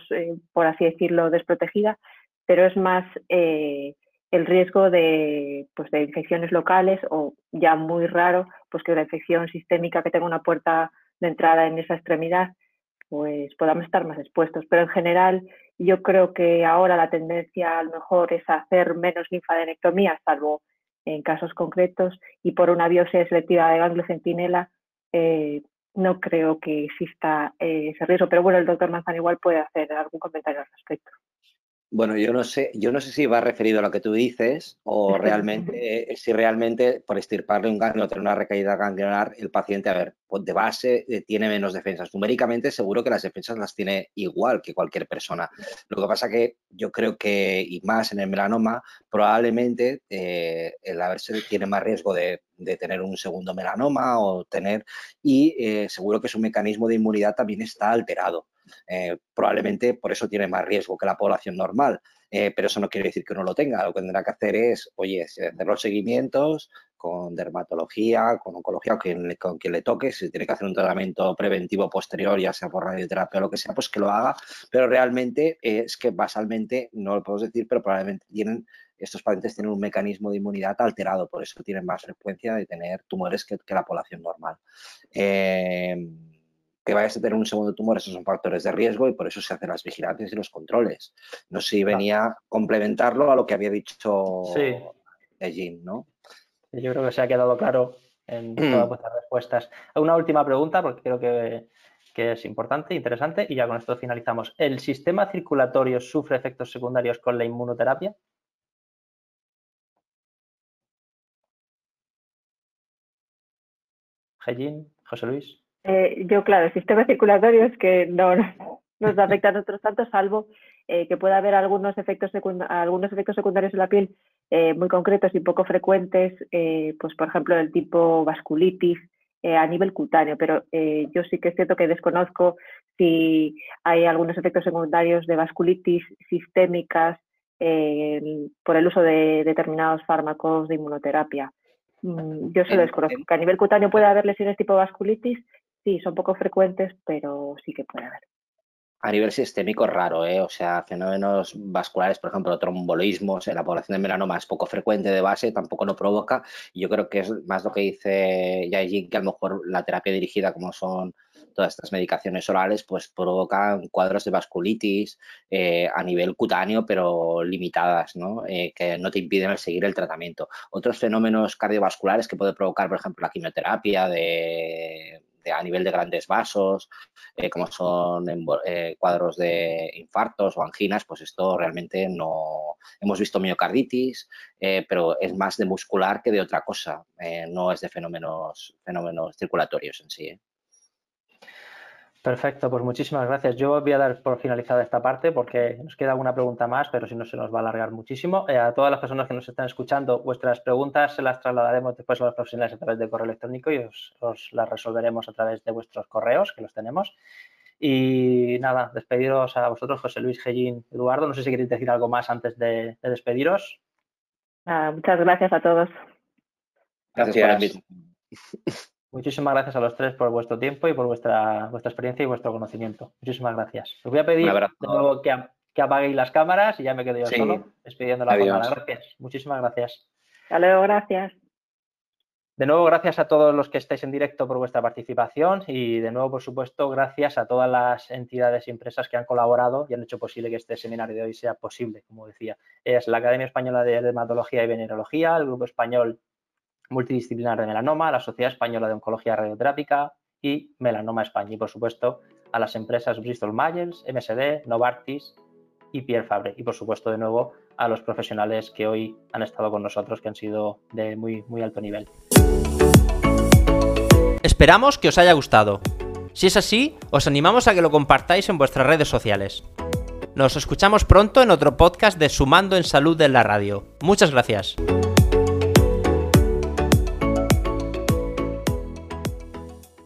por así decirlo, desprotegida, pero es más el riesgo de, pues, de infecciones locales o ya muy raro, pues que una infección sistémica que tenga una puerta de entrada en esa extremidad, pues podamos estar más expuestos. Pero en general, yo creo que ahora la tendencia a lo mejor es hacer menos linfadenectomía, salvo en casos concretos, y por una biopsia selectiva de ganglio centinela, eh, no creo que exista eh, ese riesgo. Pero bueno, el doctor Manzano igual puede hacer algún comentario al respecto. Bueno, yo no sé, yo no sé si va referido a lo que tú dices o realmente, si realmente por estirparle un ganglio tener una recaída ganglionar, el paciente, a ver, pues de base eh, tiene menos defensas. Numéricamente seguro que las defensas las tiene igual que cualquier persona. Lo que pasa que yo creo que, y más en el melanoma, probablemente eh, el haberse tiene más riesgo de, tener un segundo melanoma o tener, y eh, seguro que su mecanismo de inmunidad también está alterado. Eh, probablemente por eso tiene más riesgo que la población normal. Eh, pero eso no quiere decir que uno lo tenga. Lo que tendrá que hacer es, oye, hacer los seguimientos con dermatología, con oncología, o con quien le toque, si tiene que hacer un tratamiento preventivo posterior, ya sea por radioterapia o lo que sea, pues que lo haga. Pero realmente es que basalmente, no lo podemos decir, pero probablemente tienen estos pacientes tienen un mecanismo de inmunidad alterado, por eso tienen más frecuencia de tener tumores que, la población normal. Eh, que vayas a tener un segundo tumor, esos son factores de riesgo y por eso se hacen las vigilancias y los controles. No sé si venía a complementarlo a lo que había dicho sí. ¿no? Yo creo que se ha quedado claro en todas vuestras respuestas. Una última pregunta, porque creo que, que es importante, interesante, y ya con esto finalizamos. ¿El sistema circulatorio sufre efectos secundarios con la inmunoterapia? Jellín, José Luis. Eh, yo, claro, el sistema circulatorio es que no nos afecta a nosotros tanto, salvo eh, que pueda haber algunos efectos, algunos efectos secundarios en la piel eh, muy concretos y poco frecuentes, pues por ejemplo del tipo vasculitis a nivel cutáneo, pero yo sí que es cierto que desconozco si hay algunos efectos secundarios de vasculitis sistémicas por el uso de determinados fármacos de inmunoterapia. Mm, yo se lo desconozco. Que a nivel cutáneo puede haber lesiones tipo vasculitis, Sí, son poco frecuentes, pero sí que puede haber. A nivel sistémico raro, ¿eh? o sea, fenómenos vasculares, por ejemplo, trombolismos en la población de melanoma es poco frecuente de base, tampoco lo provoca. Yo creo que es más lo que dice Yaiji, que a lo mejor la terapia dirigida, como son todas estas medicaciones orales, pues provocan cuadros de vasculitis eh, a nivel cutáneo, pero limitadas, ¿no? Eh, que no te impiden seguir el tratamiento. Otros fenómenos cardiovasculares que puede provocar, por ejemplo, la quimioterapia de a nivel de grandes vasos, eh, como son eh, cuadros de infartos o anginas, pues esto realmente no... Hemos visto miocarditis, eh, pero es más de muscular que de otra cosa, no es de fenómenos, fenómenos circulatorios en sí. Perfecto, pues muchísimas gracias. Yo voy a dar por finalizada esta parte porque nos queda alguna pregunta más, pero si no se nos va a alargar muchísimo. Eh, a todas las personas que nos están escuchando, vuestras preguntas se las trasladaremos después a los profesionales a través de correo electrónico y os, las resolveremos a través de vuestros correos, que los tenemos. Y nada, despediros a vosotros, José Luis, Gellín, Eduardo. No sé si queréis decir algo más antes de, despediros. muchas gracias a todos. Gracias. *laughs* Muchísimas gracias a los tres por vuestro tiempo y por vuestra, vuestra experiencia y vuestro conocimiento. Muchísimas gracias. Os voy a pedir de nuevo que, que, apaguéis las cámaras y ya me quedo yo solo despidiendo la cámara. Gracias. Muchísimas gracias. Hasta luego, gracias. De nuevo, gracias a todos los que estáis en directo por vuestra participación y de nuevo, por supuesto, gracias a todas las entidades y empresas que han colaborado y han hecho posible que este seminario de hoy sea posible, como decía. Es la Academia Española de Dermatología y Venerología, el Grupo Español multidisciplinar de melanoma, la Sociedad Española de Oncología Radioterápica y Melanoma España. Y, por supuesto, a las empresas Bristol Myers, MSD, Novartis y Pierre Fabre. Y, por supuesto, de nuevo, a los profesionales que hoy han estado con nosotros, que han sido de muy, muy alto nivel. Esperamos que os haya gustado. Si es así, os animamos a que lo compartáis en vuestras redes sociales. Nos escuchamos pronto en otro podcast de Sumando en Salud de la Radio. Muchas gracias.